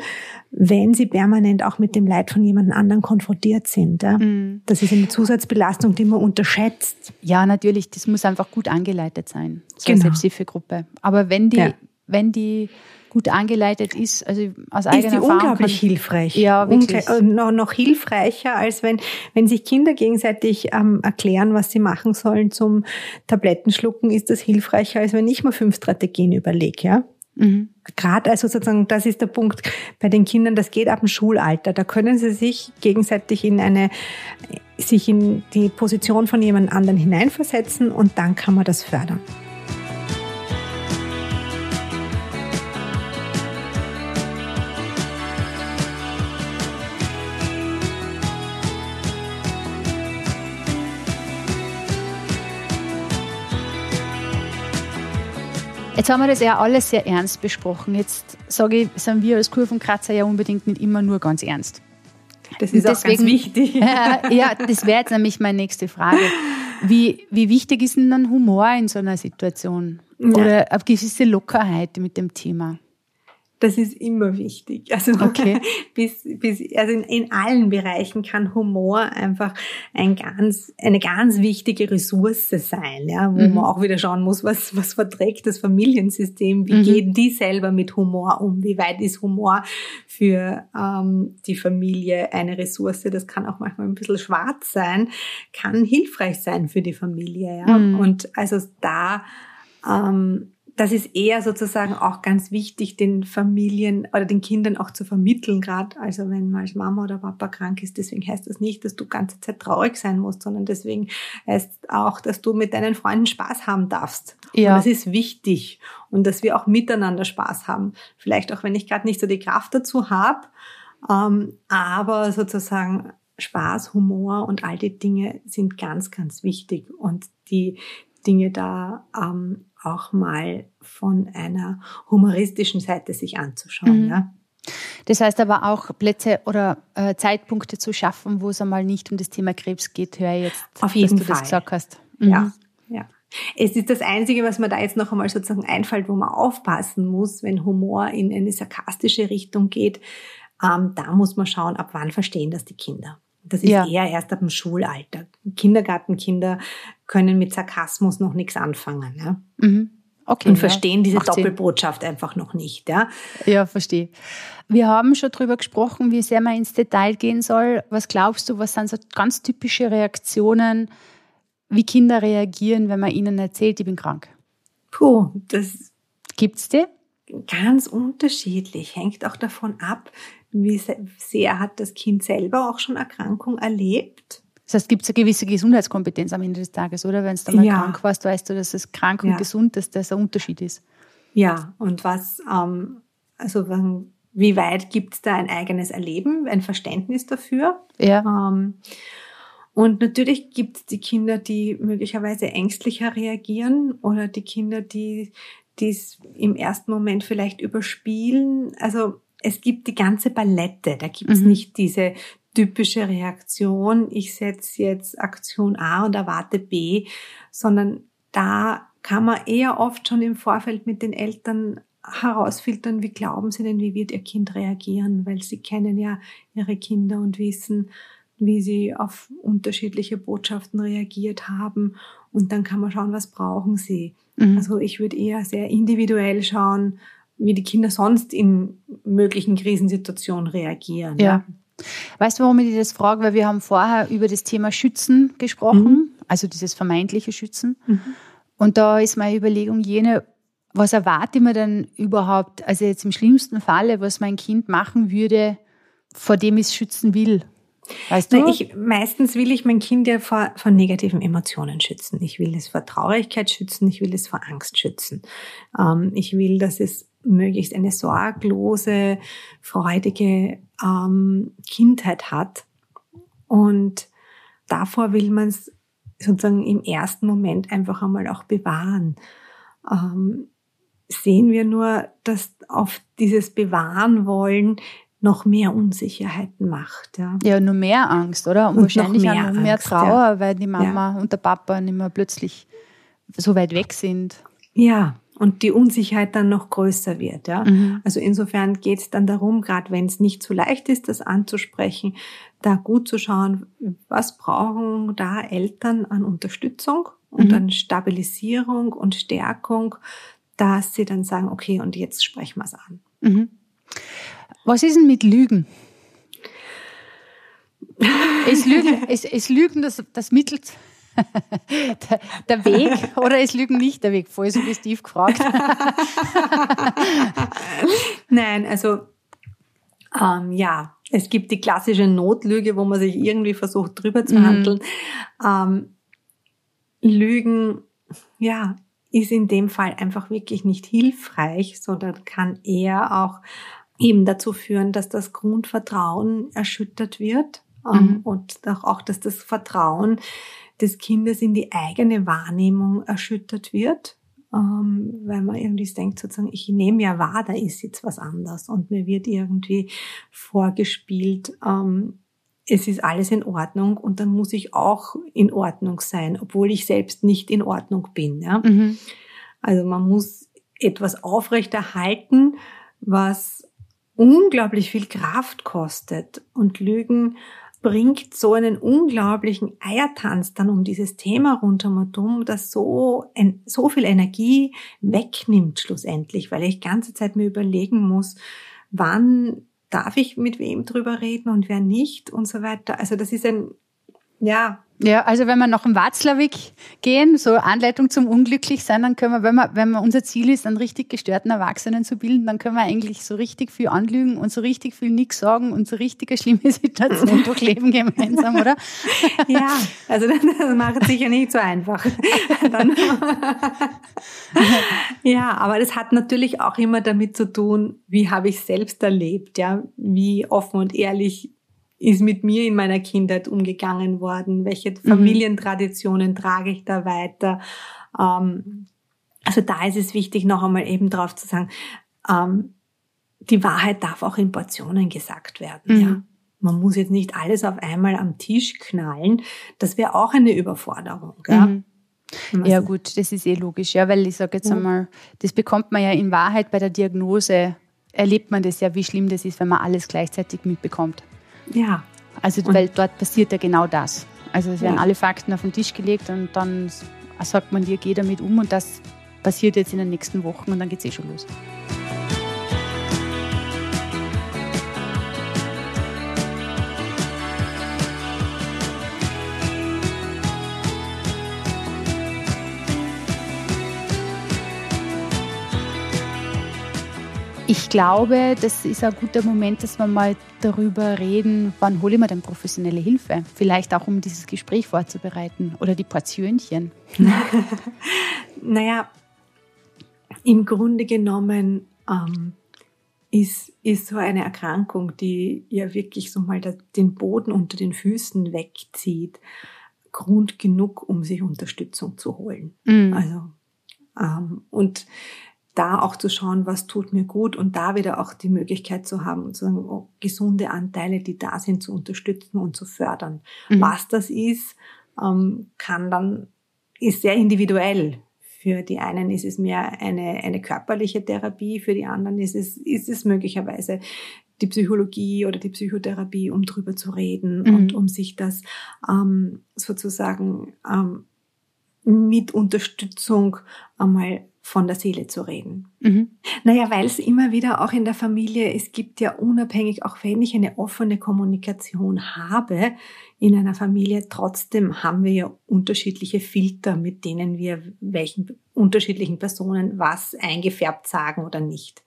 wenn sie permanent auch mit dem Leid von jemand anderen konfrontiert sind. Ja? Mhm. Das ist eine Zusatzbelastung, die man unterschätzt. Ja, natürlich. Das muss einfach gut angeleitet sein, so genau. eine Selbsthilfegruppe. Aber wenn die, ja. wenn die gut angeleitet ist, also aus eigener ist die Erfahrung unglaublich kann, hilfreich. Ja, wirklich. Ungl noch, noch hilfreicher, als wenn, wenn sich Kinder gegenseitig ähm, erklären, was sie machen sollen zum Tablettenschlucken, ist das hilfreicher, als wenn ich mir fünf Strategien überlege, ja. Mhm. Gerade also sozusagen, das ist der Punkt bei den Kindern, das geht ab dem Schulalter. Da können sie sich gegenseitig in eine sich in die Position von jemand anderen hineinversetzen und dann kann man das fördern. Jetzt haben wir das ja alles sehr ernst besprochen. Jetzt sage ich, sind wir als Kurvenkratzer ja unbedingt nicht immer nur ganz ernst. Das ist deswegen, auch ganz wichtig. (laughs) Äh, ja, das wäre jetzt nämlich meine nächste Frage. Wie, wie wichtig ist denn dann Humor in so einer Situation? Oder eine gewisse Lockerheit mit dem Thema? Das ist immer wichtig. Also, okay. (laughs) bis, bis, also in, in allen Bereichen kann Humor einfach ein ganz, eine ganz wichtige Ressource sein, ja, wo mhm. man auch wieder schauen muss, was, was verträgt das Familiensystem, wie mhm. gehen die selber mit Humor um, wie weit ist Humor für ähm, die Familie eine Ressource, das kann auch manchmal ein bisschen schwarz sein, kann hilfreich sein für die Familie, ja. Mhm. Und also da ähm, das ist eher sozusagen auch ganz wichtig, den Familien oder den Kindern auch zu vermitteln, gerade also wenn mal Mama oder Papa krank ist. Deswegen heißt das nicht, dass du ganze Zeit traurig sein musst, sondern deswegen heißt auch, dass du mit deinen Freunden Spaß haben darfst. Ja. Und das ist wichtig und dass wir auch miteinander Spaß haben. Vielleicht auch, wenn ich gerade nicht so die Kraft dazu habe, ähm, aber sozusagen Spaß, Humor und all die Dinge sind ganz, ganz wichtig und die Dinge da ähm, auch mal von einer humoristischen Seite sich anzuschauen. Mhm. Ja. Das heißt aber auch Plätze oder äh, Zeitpunkte zu schaffen, wo es einmal nicht um das Thema Krebs geht, höre jetzt, Auf jeden dass du Fall. das gesagt hast. Mhm. Ja, ja. Es ist das Einzige, was mir da jetzt noch einmal sozusagen einfällt, wo man aufpassen muss, wenn Humor in eine sarkastische Richtung geht. Ähm, da muss man schauen, ab wann verstehen das die Kinder. Das ist ja. eher erst ab dem Schulalter. Kindergartenkinder können mit Sarkasmus noch nichts anfangen. Ja? Mhm. Okay, und verstehen ja, diese Doppelbotschaft einfach noch nicht. Ja, ja verstehe. Wir haben schon darüber gesprochen, wie sehr man ins Detail gehen soll. Was glaubst du, was sind so ganz typische Reaktionen, wie Kinder reagieren, wenn man ihnen erzählt, ich bin krank? Puh, das gibt's die? Ganz unterschiedlich, hängt auch davon ab, wie sehr hat das Kind selber auch schon Erkrankung erlebt. Das heißt, gibt es eine gewisse Gesundheitskompetenz am Ende des Tages, oder? Wenn du mal ja. krank warst, weißt du, dass es krank und ja. gesund ist, dass das ein Unterschied ist. Ja, und was, ähm, also wie weit gibt es da ein eigenes Erleben, ein Verständnis dafür? Ja. Ähm, und natürlich gibt es die Kinder, die möglicherweise ängstlicher reagieren oder die Kinder, die es im ersten Moment vielleicht überspielen. Also es gibt die ganze Palette. Da gibt es mhm. nicht diese typische Reaktion, ich setze jetzt Aktion A und erwarte B, sondern da kann man eher oft schon im Vorfeld mit den Eltern herausfiltern, wie glauben sie denn, wie wird ihr Kind reagieren, weil sie kennen ja ihre Kinder und wissen, wie sie auf unterschiedliche Botschaften reagiert haben. Und dann kann man schauen, was brauchen sie. Mhm. Also ich würde eher sehr individuell schauen, wie die Kinder sonst in möglichen Krisensituationen reagieren. Ja. Weißt du, warum ich dir das frage? Weil wir haben vorher über das Thema Schützen gesprochen, mhm. also dieses vermeintliche Schützen. Mhm. Und da ist meine Überlegung jene, was erwarte ich mir denn überhaupt, also jetzt im schlimmsten Falle, was mein Kind machen würde, vor dem ich es schützen will? Weißt du? Ich, meistens will ich mein Kind ja vor, vor negativen Emotionen schützen. Ich will es vor Traurigkeit schützen, ich will es vor Angst schützen. Ähm, ich will, dass es möglichst eine sorglose, freudige ähm, Kindheit hat. Und davor will man es sozusagen im ersten Moment einfach einmal auch bewahren. Ähm, sehen wir nur, dass auf dieses Bewahren wollen noch mehr Unsicherheiten macht. Ja, ja nur mehr Angst, oder? Und, und wahrscheinlich noch mehr auch noch mehr Angst, Trauer, ja. weil die Mama ja. und der Papa nicht mehr plötzlich so weit weg sind. Ja, und die Unsicherheit dann noch größer wird. Ja? Mhm. Also insofern geht es dann darum, gerade wenn es nicht so leicht ist, das anzusprechen, da gut zu schauen, was brauchen da Eltern an Unterstützung und mhm. an Stabilisierung und Stärkung, dass sie dann sagen, okay, und jetzt sprechen wir es an. Mhm. Was ist denn mit Lügen? (laughs) ist Lügen, ist, ist Lügen das, das Mittel der, (laughs) der, Weg oder ist Lügen nicht der Weg? Voll suggestiv gefragt. (laughs) Nein, also Ähm, ja, es gibt die klassische Notlüge, wo man sich irgendwie versucht, drüber zu mhm. handeln. Ähm, Lügen, ja, ist in dem Fall einfach wirklich nicht hilfreich, sondern kann eher auch eben dazu führen, dass das Grundvertrauen erschüttert wird ähm, mhm. und auch, dass das Vertrauen des Kindes in die eigene Wahrnehmung erschüttert wird, ähm, weil man irgendwie denkt sozusagen, ich nehme ja wahr, da ist jetzt was anders und mir wird irgendwie vorgespielt, ähm, es ist alles in Ordnung und dann muss ich auch in Ordnung sein, obwohl ich selbst nicht in Ordnung bin. Ja? Mhm. Also man muss etwas aufrechterhalten, was unglaublich viel Kraft kostet und Lügen bringt so einen unglaublichen Eiertanz dann um dieses Thema rundherum, das so, so viel Energie wegnimmt schlussendlich, weil ich ganze Zeit mir überlegen muss, wann darf ich mit wem drüber reden und wer nicht und so weiter. Also das ist ein, ja, ja, also wenn wir noch im Watzlawick gehen, so Anleitung zum Unglücklichsein, dann können wir, wenn wir, wenn wir unser Ziel ist, einen richtig gestörten Erwachsenen zu bilden, dann können wir eigentlich so richtig viel anlügen und so richtig viel nichts sagen und so richtig eine schlimme (laughs) Situation durchleben gemeinsam, oder? (laughs) Ja, also das macht es sicher nicht so einfach. (laughs) ja, aber das hat natürlich auch immer damit zu tun, wie habe ich selbst erlebt, ja, wie offen und ehrlich ist mit mir in meiner Kindheit umgegangen worden? Welche mhm. Familientraditionen mhm. trage ich da weiter? Ähm, also da ist es wichtig, noch einmal eben drauf zu sagen, ähm, die Wahrheit darf auch in Portionen gesagt werden. Mhm. Ja? Man muss jetzt nicht alles auf einmal am Tisch knallen. Das wäre auch eine Überforderung. Ja? Mhm. Ja gut, das ist eh logisch, ja, weil ich sage jetzt ja. einmal, das bekommt man ja in Wahrheit bei der Diagnose, erlebt man das ja, wie schlimm das ist, wenn man alles gleichzeitig mitbekommt. Ja. Also, und weil dort passiert ja genau das. Also, es werden ja. alle Fakten auf den Tisch gelegt und dann sagt man dir, geh damit um und das passiert jetzt in den nächsten Wochen und dann geht es eh schon los. Ich glaube, das ist ein guter Moment, dass wir mal darüber reden, wann hole ich mir denn professionelle Hilfe? Vielleicht auch, um dieses Gespräch vorzubereiten oder die Portionchen. (laughs) naja, im Grunde genommen ähm, ist, ist so eine Erkrankung, die ja wirklich so mal den Boden unter den Füßen wegzieht, Grund genug, um sich Unterstützung zu holen. Mhm. Also ähm, und da auch zu schauen, was tut mir gut und da wieder auch die Möglichkeit zu haben, sozusagen oh, gesunde Anteile, die da sind, zu unterstützen und zu fördern. Mhm. Was das ist, ähm, kann dann, ist sehr individuell. Für die einen ist es mehr eine, eine körperliche Therapie, für die anderen ist es, ist es möglicherweise die Psychologie oder die Psychotherapie, um drüber zu reden mhm. und um sich das ähm, sozusagen ähm, mit Unterstützung einmal von der Seele zu reden. Mhm. Naja, weil es immer wieder auch in der Familie, es gibt ja unabhängig, auch wenn ich eine offene Kommunikation habe in einer Familie, trotzdem haben wir ja unterschiedliche Filter, mit denen wir welchen unterschiedlichen Personen was eingefärbt sagen oder nicht.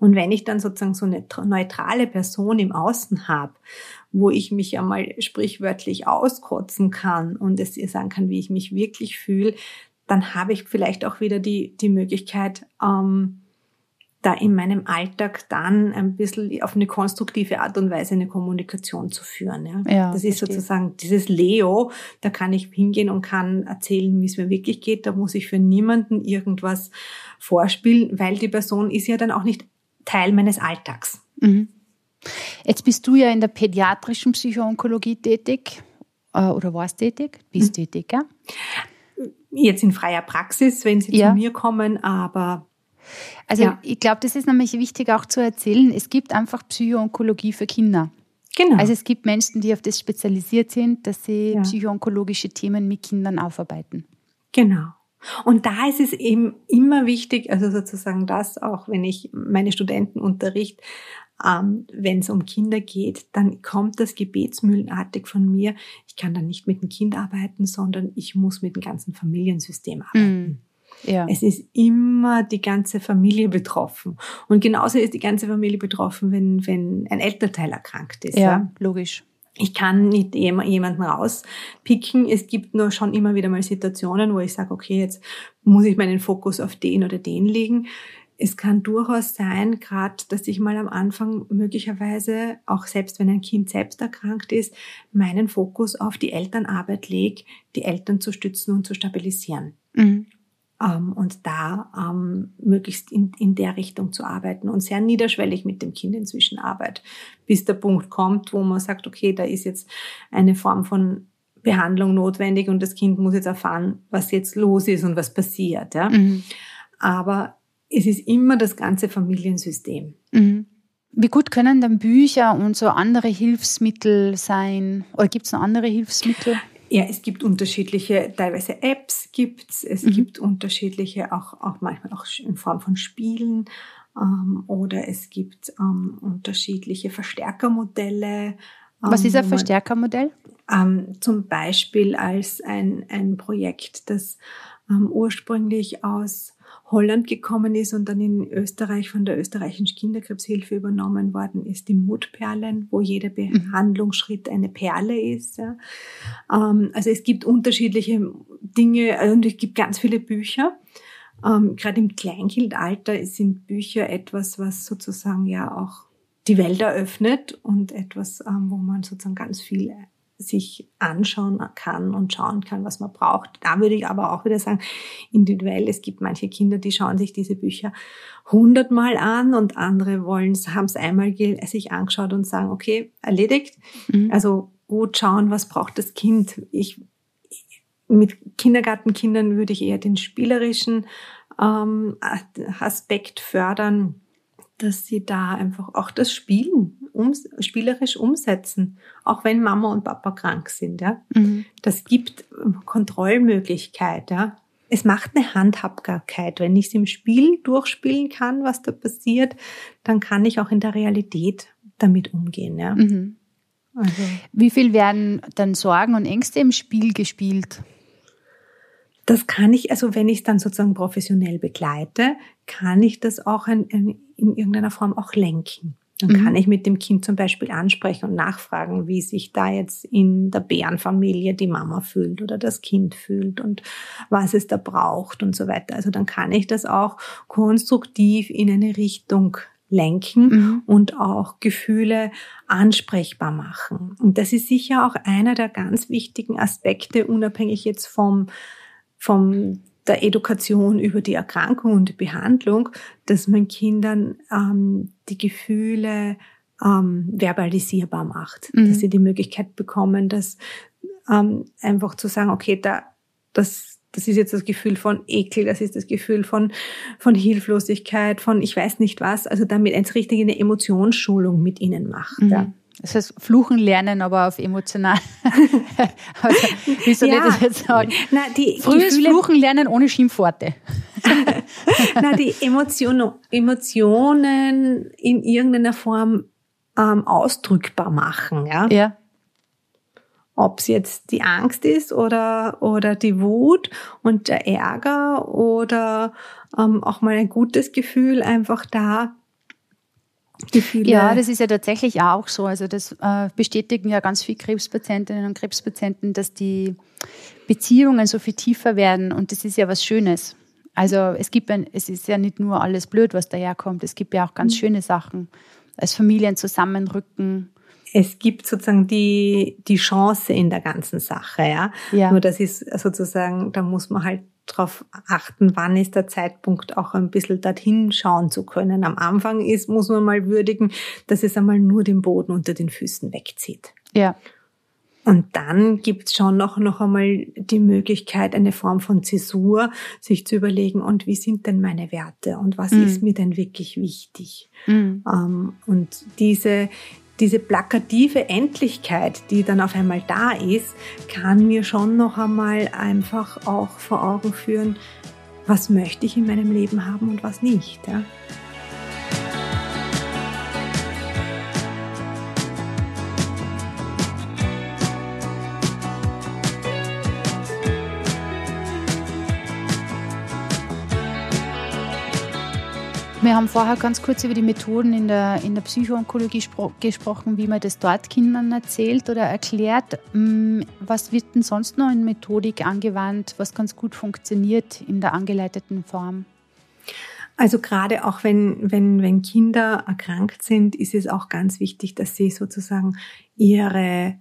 Und wenn ich dann sozusagen so eine neutrale Person im Außen habe, wo ich mich einmal sprichwörtlich auskotzen kann und es ihr sagen kann, wie ich mich wirklich fühle, dann habe ich vielleicht auch wieder die, die Möglichkeit, ähm, da in meinem Alltag dann ein bisschen auf eine konstruktive Art und Weise eine Kommunikation zu führen. Ja, ja das ist verstehe. sozusagen dieses Leo, da kann ich hingehen und kann erzählen, wie es mir wirklich geht. Da muss ich für niemanden irgendwas vorspielen, weil die Person ist ja dann auch nicht Teil meines Alltags. Mhm. Jetzt bist du ja in der pädiatrischen Psychoonkologie tätig äh, oder warst tätig, bist mhm. tätig, ja? Jetzt in freier Praxis, wenn sie ja. zu mir kommen, aber also ja. ich glaube, das ist nämlich wichtig auch zu erzählen. Es gibt einfach Psychoonkologie für Kinder. Genau. Also es gibt Menschen, die auf das spezialisiert sind, dass sie ja. psychoonkologische Themen mit Kindern aufarbeiten. Genau. Und da ist es eben immer wichtig, also sozusagen das auch, wenn ich meine Studenten unterrichte, ähm, wenn es um Kinder geht, dann kommt das gebetsmühlenartig von mir. Ich kann dann nicht mit dem Kind arbeiten, sondern ich muss mit dem ganzen Familiensystem arbeiten. Ja. Es ist immer die ganze Familie betroffen. Und genauso ist die ganze Familie betroffen, wenn, wenn ein Elternteil erkrankt ist. Ja, ja. logisch. Ich kann nicht jemanden rauspicken. Es gibt nur schon immer wieder mal Situationen, wo ich sage, okay, jetzt muss ich meinen Fokus auf den oder den legen es kann durchaus sein, gerade, dass ich mal am Anfang möglicherweise, auch selbst wenn ein Kind selbst erkrankt ist, meinen Fokus auf die Elternarbeit lege, die Eltern zu stützen und zu stabilisieren. Mhm. Ähm, und da ähm, möglichst in, in der Richtung zu arbeiten und sehr niederschwellig mit dem Kind inzwischen arbeitet, bis der Punkt kommt, wo man sagt, okay, da ist jetzt eine Form von Behandlung notwendig und das Kind muss jetzt erfahren, was jetzt los ist und was passiert. Ja? Mhm. Aber es ist immer das ganze Familiensystem. Mhm. Wie gut können dann Bücher und so andere Hilfsmittel sein? Oder gibt es noch andere Hilfsmittel? Ja, es gibt unterschiedliche, teilweise Apps gibt's, es mhm. gibt unterschiedliche, auch, auch manchmal auch in Form von Spielen, ähm, oder es gibt ähm, unterschiedliche Verstärkermodelle. Ähm, Was ist ein Verstärkermodell? Ähm, zum Beispiel als ein, ein Projekt, das ähm, ursprünglich aus Holland gekommen ist und dann in Österreich von der österreichischen Kinderkrebshilfe übernommen worden ist, die Mutperlen, wo jeder mhm. Behandlungsschritt eine Perle ist. Ja. Ähm, also es gibt unterschiedliche Dinge also und es gibt ganz viele Bücher. Ähm, Gerade im Kleinkindalter sind Bücher etwas, was sozusagen ja auch die Welt eröffnet und etwas, ähm, wo man sozusagen ganz viel sich anschauen kann und schauen kann, was man braucht. Da würde ich aber auch wieder sagen, individuell, es gibt manche Kinder, die schauen sich diese Bücher hundertmal an und andere wollen, haben es einmal sich angeschaut und sagen, okay, erledigt. Mhm. Also gut schauen, was braucht das Kind. Ich, mit Kindergartenkindern würde ich eher den spielerischen ähm, Aspekt fördern, dass sie da einfach auch das Spielen um, spielerisch umsetzen, auch wenn Mama und Papa krank sind. Ja? Mhm. Das gibt Kontrollmöglichkeit. Ja? Es macht eine Handhabbarkeit. Wenn ich es im Spiel durchspielen kann, was da passiert, dann kann ich auch in der Realität damit umgehen. Ja? Mhm. Also. Wie viel werden dann Sorgen und Ängste im Spiel gespielt? Das kann ich, also wenn ich es dann sozusagen professionell begleite, kann ich das auch in, in, in irgendeiner Form auch lenken. Dann mhm. kann ich mit dem Kind zum Beispiel ansprechen und nachfragen, wie sich da jetzt in der Bärenfamilie die Mama fühlt oder das Kind fühlt und was es da braucht und so weiter. Also dann kann ich das auch konstruktiv in eine Richtung lenken mhm. und auch Gefühle ansprechbar machen. Und das ist sicher auch einer der ganz wichtigen Aspekte, unabhängig jetzt vom, vom der Education über die Erkrankung und die Behandlung, dass man Kindern ähm, die Gefühle ähm, verbalisierbar macht, mhm. dass sie die Möglichkeit bekommen, dass ähm, einfach zu sagen, okay, da, das, das ist jetzt das Gefühl von Ekel, das ist das Gefühl von, von Hilflosigkeit, von ich weiß nicht was, also damit eine richtige Emotionsschulung mit ihnen macht. Mhm. Ja. Das heißt, Fluchen lernen, aber auf emotional. (laughs) also, wie soll ja, ich das jetzt sagen? Na, die Frühes Gefühle, Fluchen lernen ohne Schimpfworte. (laughs) na, die Emotion, Emotionen in irgendeiner Form ähm, ausdrückbar machen, ja. Ja. Ob es jetzt die Angst ist oder, oder die Wut und der Ärger oder ähm, auch mal ein gutes Gefühl einfach da Gefühle. Ja, das ist ja tatsächlich auch so. Also das äh, bestätigen ja ganz viele Krebspatientinnen und Krebspatienten, dass die Beziehungen so viel tiefer werden und das ist ja was Schönes. Also es gibt ein, es ist ja nicht nur alles blöd, was daherkommt. Es gibt ja auch ganz mhm. schöne Sachen. Als Familien zusammenrücken. Es gibt sozusagen die, die Chance in der ganzen Sache, ja. ja. Nur das ist sozusagen, da muss man halt darauf achten, wann ist der Zeitpunkt auch ein bisschen dorthin schauen zu können. Am Anfang ist, muss man mal würdigen, dass es einmal nur den Boden unter den Füßen wegzieht. Ja. Und dann gibt's schon noch, noch einmal die Möglichkeit, eine Form von Zäsur, sich zu überlegen, und wie sind denn meine Werte und was mhm. ist mir denn wirklich wichtig? Mhm. Ähm, und diese, diese plakative Endlichkeit, die dann auf einmal da ist, kann mir schon noch einmal einfach auch vor Augen führen, was möchte ich in meinem Leben haben und was nicht. Ja? Wir haben vorher ganz kurz über die Methoden in der, in der Psychoonkologie gesprochen, wie man das dort Kindern erzählt oder erklärt. Mm, was wird denn sonst noch in Methodik angewandt, was ganz gut funktioniert in der angeleiteten Form? Also gerade auch wenn, wenn, wenn Kinder erkrankt sind, ist es auch ganz wichtig, dass sie sozusagen ihre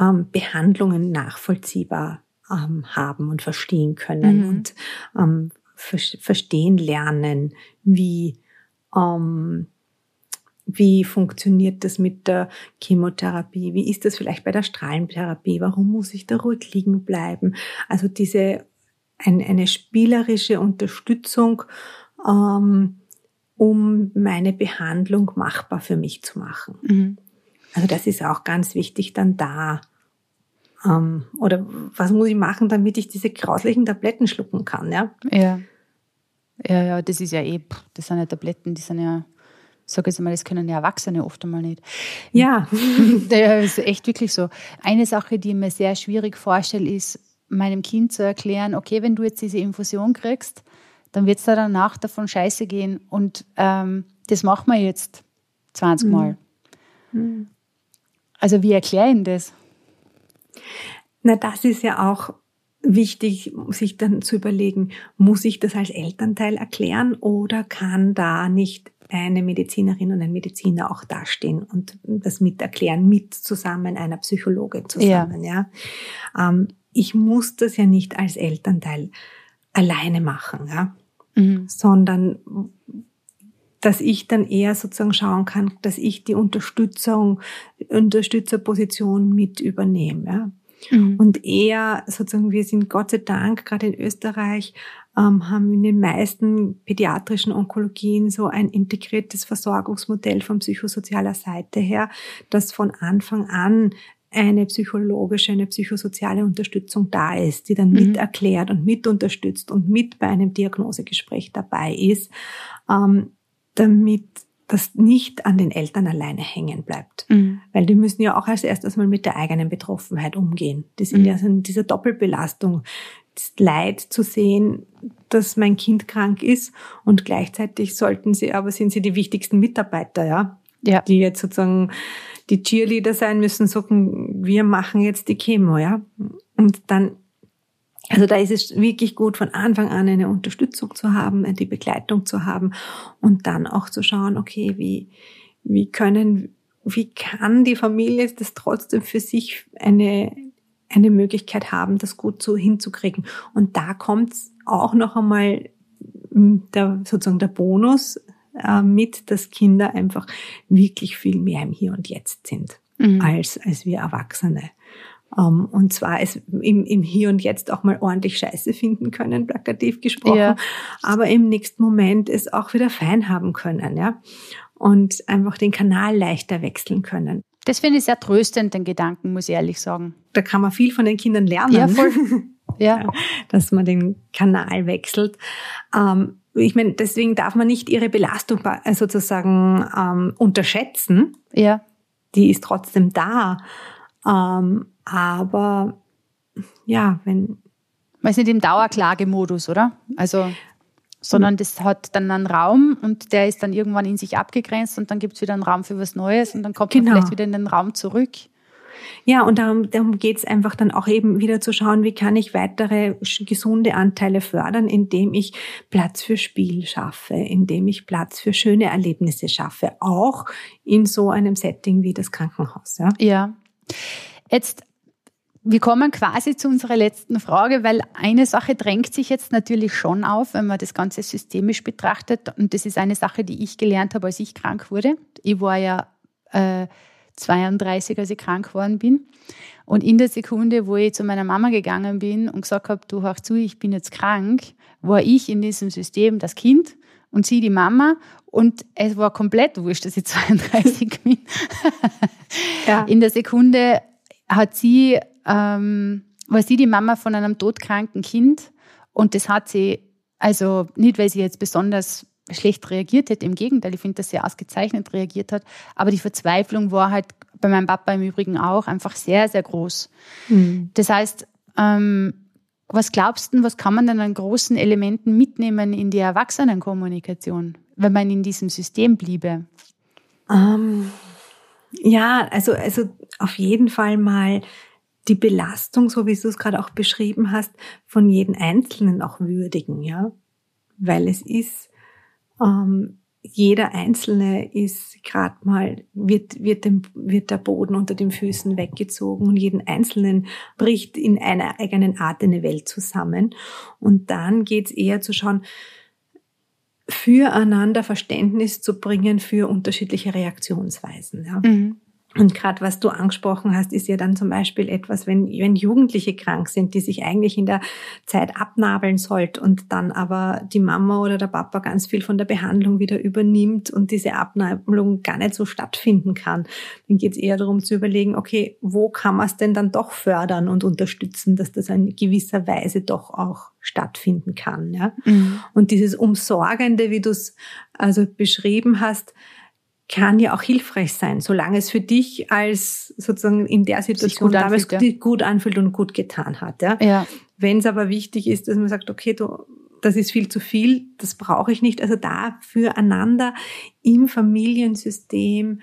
ähm, Behandlungen nachvollziehbar ähm, haben und verstehen können mhm. und ähm, verstehen lernen, wie, ähm, wie funktioniert das mit der Chemotherapie, wie ist das vielleicht bei der Strahlentherapie, warum muss ich da ruhig liegen bleiben. Also diese ein, eine spielerische Unterstützung, ähm, um meine Behandlung machbar für mich zu machen. Mhm. Also das ist auch ganz wichtig dann da. Ähm, oder was muss ich machen, damit ich diese grauslichen Tabletten schlucken kann, ja? Ja. Ja, ja, das ist ja eh, das sind ja Tabletten, die sind ja, sag jetzt mal, das können ja Erwachsene oft einmal nicht. Ja. (laughs) ja, ist echt wirklich so. Eine Sache, die ich mir sehr schwierig vorstelle, ist, meinem Kind zu erklären, okay, wenn du jetzt diese Infusion kriegst, dann wird es da danach davon scheiße gehen. Und ähm, das machen wir jetzt 20 Mal. Mhm. Also wie erkläre ich das? Na, das ist ja auch wichtig, sich dann zu überlegen, muss ich das als Elternteil erklären oder kann da nicht eine Medizinerin und ein Mediziner auch dastehen und das mit erklären, mit zusammen einer Psychologin zusammen, ja. ja? Ähm, ich muss das ja nicht als Elternteil alleine machen, ja. Mhm. Sondern dass ich dann eher sozusagen schauen kann, dass ich die Unterstützung, Unterstützerposition mit übernehme. Ja? Mhm. Und eher sozusagen, wir sind Gott sei Dank, gerade in Österreich, ähm, haben in den meisten pädiatrischen Onkologien so ein integriertes Versorgungsmodell von psychosozialer Seite her, das von Anfang an eine psychologische, eine psychosoziale Unterstützung da ist, die dann mhm. mit erklärt und mit unterstützt und mit bei einem Diagnosegespräch dabei ist, ähm, damit das nicht an den Eltern alleine hängen bleibt. Mhm. Weil die müssen ja auch als erstes mal mit der eigenen Betroffenheit umgehen. Die sind mhm. ja in dieser Doppelbelastung, das Leid zu sehen, dass mein Kind krank ist und gleichzeitig sollten sie, aber sind sie die wichtigsten Mitarbeiter, ja? Ja. Die jetzt sozusagen die Cheerleader sein müssen, sagen, wir machen jetzt die Chemo, ja? Und dann also da ist es wirklich gut, von Anfang an eine Unterstützung zu haben, die Begleitung zu haben und dann auch zu schauen, okay, wie, wie können, wie kann die Familie das trotzdem für sich eine, eine Möglichkeit haben, das gut so hinzukriegen. Und da kommt auch noch einmal hm, der, sozusagen der Bonus äh, mit, dass Kinder einfach wirklich viel mehr im Hier und Jetzt sind mhm. als, als wir Erwachsene. Um, ähm, und zwar es im, im Hier und Jetzt auch mal ordentlich Scheiße finden können, plakativ gesprochen, ja. aber im nächsten Moment es auch wieder fein haben können, ja. Und einfach den Kanal leichter wechseln können. Das finde ich sehr tröstend, den Gedanken, muss ich ehrlich sagen. Da kann man viel von den Kindern lernen. Ja, voll. (laughs) Ja. Dass man den Kanal wechselt. Ähm, ich meine, deswegen darf man nicht ihre Belastung sozusagen ähm, unterschätzen. Ja. Die ist trotzdem da. Ähm, aber ja, wenn. Man ist nicht im Dauerklagemodus, oder? Also, sondern das hat dann einen Raum und der ist dann irgendwann in sich abgegrenzt und dann gibt es wieder einen Raum für was Neues und dann kommt genau. man vielleicht wieder in den Raum zurück. Ja, und darum, darum geht es einfach dann auch eben wieder zu schauen, wie kann ich weitere gesunde Anteile fördern, indem ich Platz für Spiel schaffe, indem ich Platz für schöne Erlebnisse schaffe, auch in so einem Setting wie das Krankenhaus. Ja. ja. Jetzt wir kommen quasi zu unserer letzten Frage, weil eine Sache drängt sich jetzt natürlich schon auf, wenn man das Ganze systemisch betrachtet. Und das ist eine Sache, die ich gelernt habe, als ich krank wurde. Ich war ja äh, 32, als ich krank geworden bin. Und in der Sekunde, wo ich zu meiner Mama gegangen bin und gesagt habe, du hör zu, ich bin jetzt krank, war ich in diesem System das Kind und sie die Mama. Und es war komplett wurscht, dass ich (laughs) 32 bin. ja. In der Sekunde hat sie, ähm, war sie die Mama von einem todkranken Kind und das hat sie, also nicht, weil sie jetzt besonders schlecht reagiert hätte, im Gegenteil, ich finde, dass sie ausgezeichnet reagiert hat, aber die Verzweiflung war halt bei meinem Papa im Übrigen auch einfach sehr, sehr groß. Mhm. Das heißt, ähm, was glaubst du, was kann man denn an großen Elementen mitnehmen in die Erwachsenenkommunikation? wenn man in diesem System bliebe? Ähm, ja, also, also auf jeden Fall mal die Belastung, so wie du es gerade auch beschrieben hast, von jedem Einzelnen auch würdigen, ja. Weil es ist, ähm, jeder Einzelne ist gerade mal, wird, wird, dem, wird der Boden unter den Füßen weggezogen und jeden Einzelnen bricht in einer eigenen Art eine Welt zusammen. Und dann geht's eher zu schauen, füreinander Verständnis zu bringen für unterschiedliche Reaktionsweisen. Ja. Mhm. Und gerade was du angesprochen hast, ist ja dann zum Beispiel etwas, wenn, wenn Jugendliche krank sind, die sich eigentlich in der Zeit abnabeln sollt und dann aber die Mama oder der Papa ganz viel von der Behandlung wieder übernimmt und diese Abnabelung gar nicht so stattfinden kann. Dann geht es eher darum zu überlegen, okay, wo kann man es denn dann doch fördern und unterstützen, dass das in gewisser Weise doch auch stattfinden kann. Ja? Mhm. Und dieses Umsorgende, wie du es also beschrieben hast, kann ja auch hilfreich sein, solange es für dich als sozusagen in der Situation gut damals anfühlt, ja. gut anfühlt und gut getan hat. Ja? ja. Wenn es aber wichtig ist, dass man sagt, okay, du, das ist viel zu viel, das brauche ich nicht. Also da füreinander im Familiensystem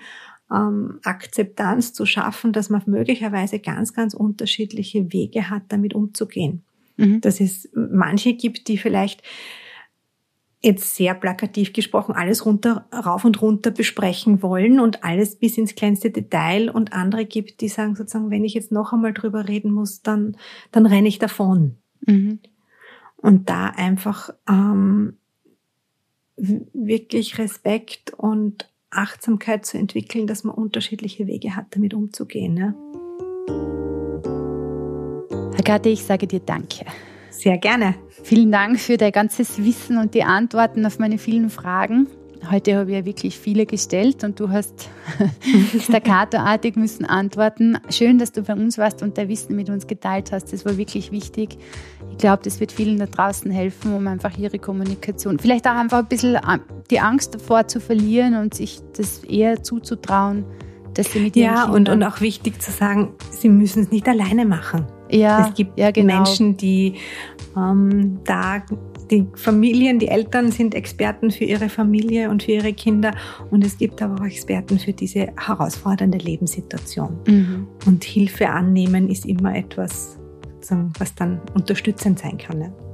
ähm, Akzeptanz zu schaffen, dass man möglicherweise ganz, ganz unterschiedliche Wege hat, damit umzugehen. Mhm. Dass es manche gibt, die vielleicht jetzt sehr plakativ gesprochen, alles runter, rauf und runter besprechen wollen und alles bis ins kleinste Detail und andere gibt, die sagen sozusagen, wenn ich jetzt noch einmal drüber reden muss, dann, dann renne ich davon. Mhm. Und da einfach ähm, wirklich Respekt und Achtsamkeit zu entwickeln, dass man unterschiedliche Wege hat, damit umzugehen. Ne? Agathe, ich sage dir Danke. Sehr gerne. Vielen Dank für dein ganzes Wissen und die Antworten auf meine vielen Fragen. Heute habe ich ja wirklich viele gestellt und du hast (laughs) staccatoartig müssen antworten. Schön, dass du bei uns warst und dein Wissen mit uns geteilt hast. Das war wirklich wichtig. Ich glaube, das wird vielen da draußen helfen, um einfach ihre Kommunikation, vielleicht auch einfach ein bisschen äh, die Angst davor zu verlieren und sich das eher zuzutrauen, dass sie mit ihren Ja, und, und auch wichtig zu sagen, sie müssen es nicht alleine machen. Ja, es gibt ja, genau. Menschen, die ähm, da die Familien, die Eltern sind Experten für ihre Familie und für ihre Kinder und es gibt aber auch Experten für diese herausfordernde Lebenssituation. Mhm. Und Hilfe annehmen ist immer etwas, was dann unterstützend sein kann. Ja.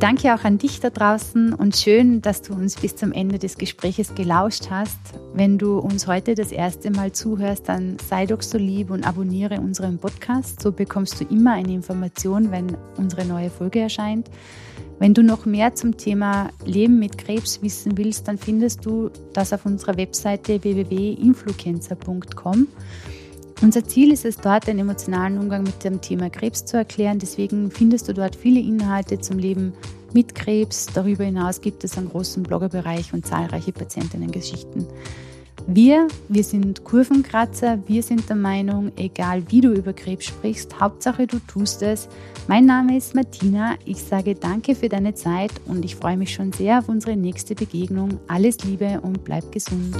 Danke auch an dich da draußen und schön, dass du uns bis zum Ende des Gespräches gelauscht hast. Wenn du uns heute das erste Mal zuhörst, dann sei doch so lieb und abonniere unseren Podcast. So bekommst du immer eine Information, wenn unsere neue Folge erscheint. Wenn du noch mehr zum Thema Leben mit Krebs wissen willst, dann findest du das auf unserer Webseite www.influencer.com. Unser Ziel ist es dort, den emotionalen Umgang mit dem Thema Krebs zu erklären. Deswegen findest du dort viele Inhalte zum Leben mit Krebs. Darüber hinaus gibt es einen großen Bloggerbereich und zahlreiche Patientinnengeschichten. Wir, wir sind Kurvenkratzer, wir sind der Meinung, egal wie du über Krebs sprichst, Hauptsache du tust es. Mein Name ist Martina, ich sage danke für deine Zeit und ich freue mich schon sehr auf unsere nächste Begegnung. Alles Liebe und bleib gesund.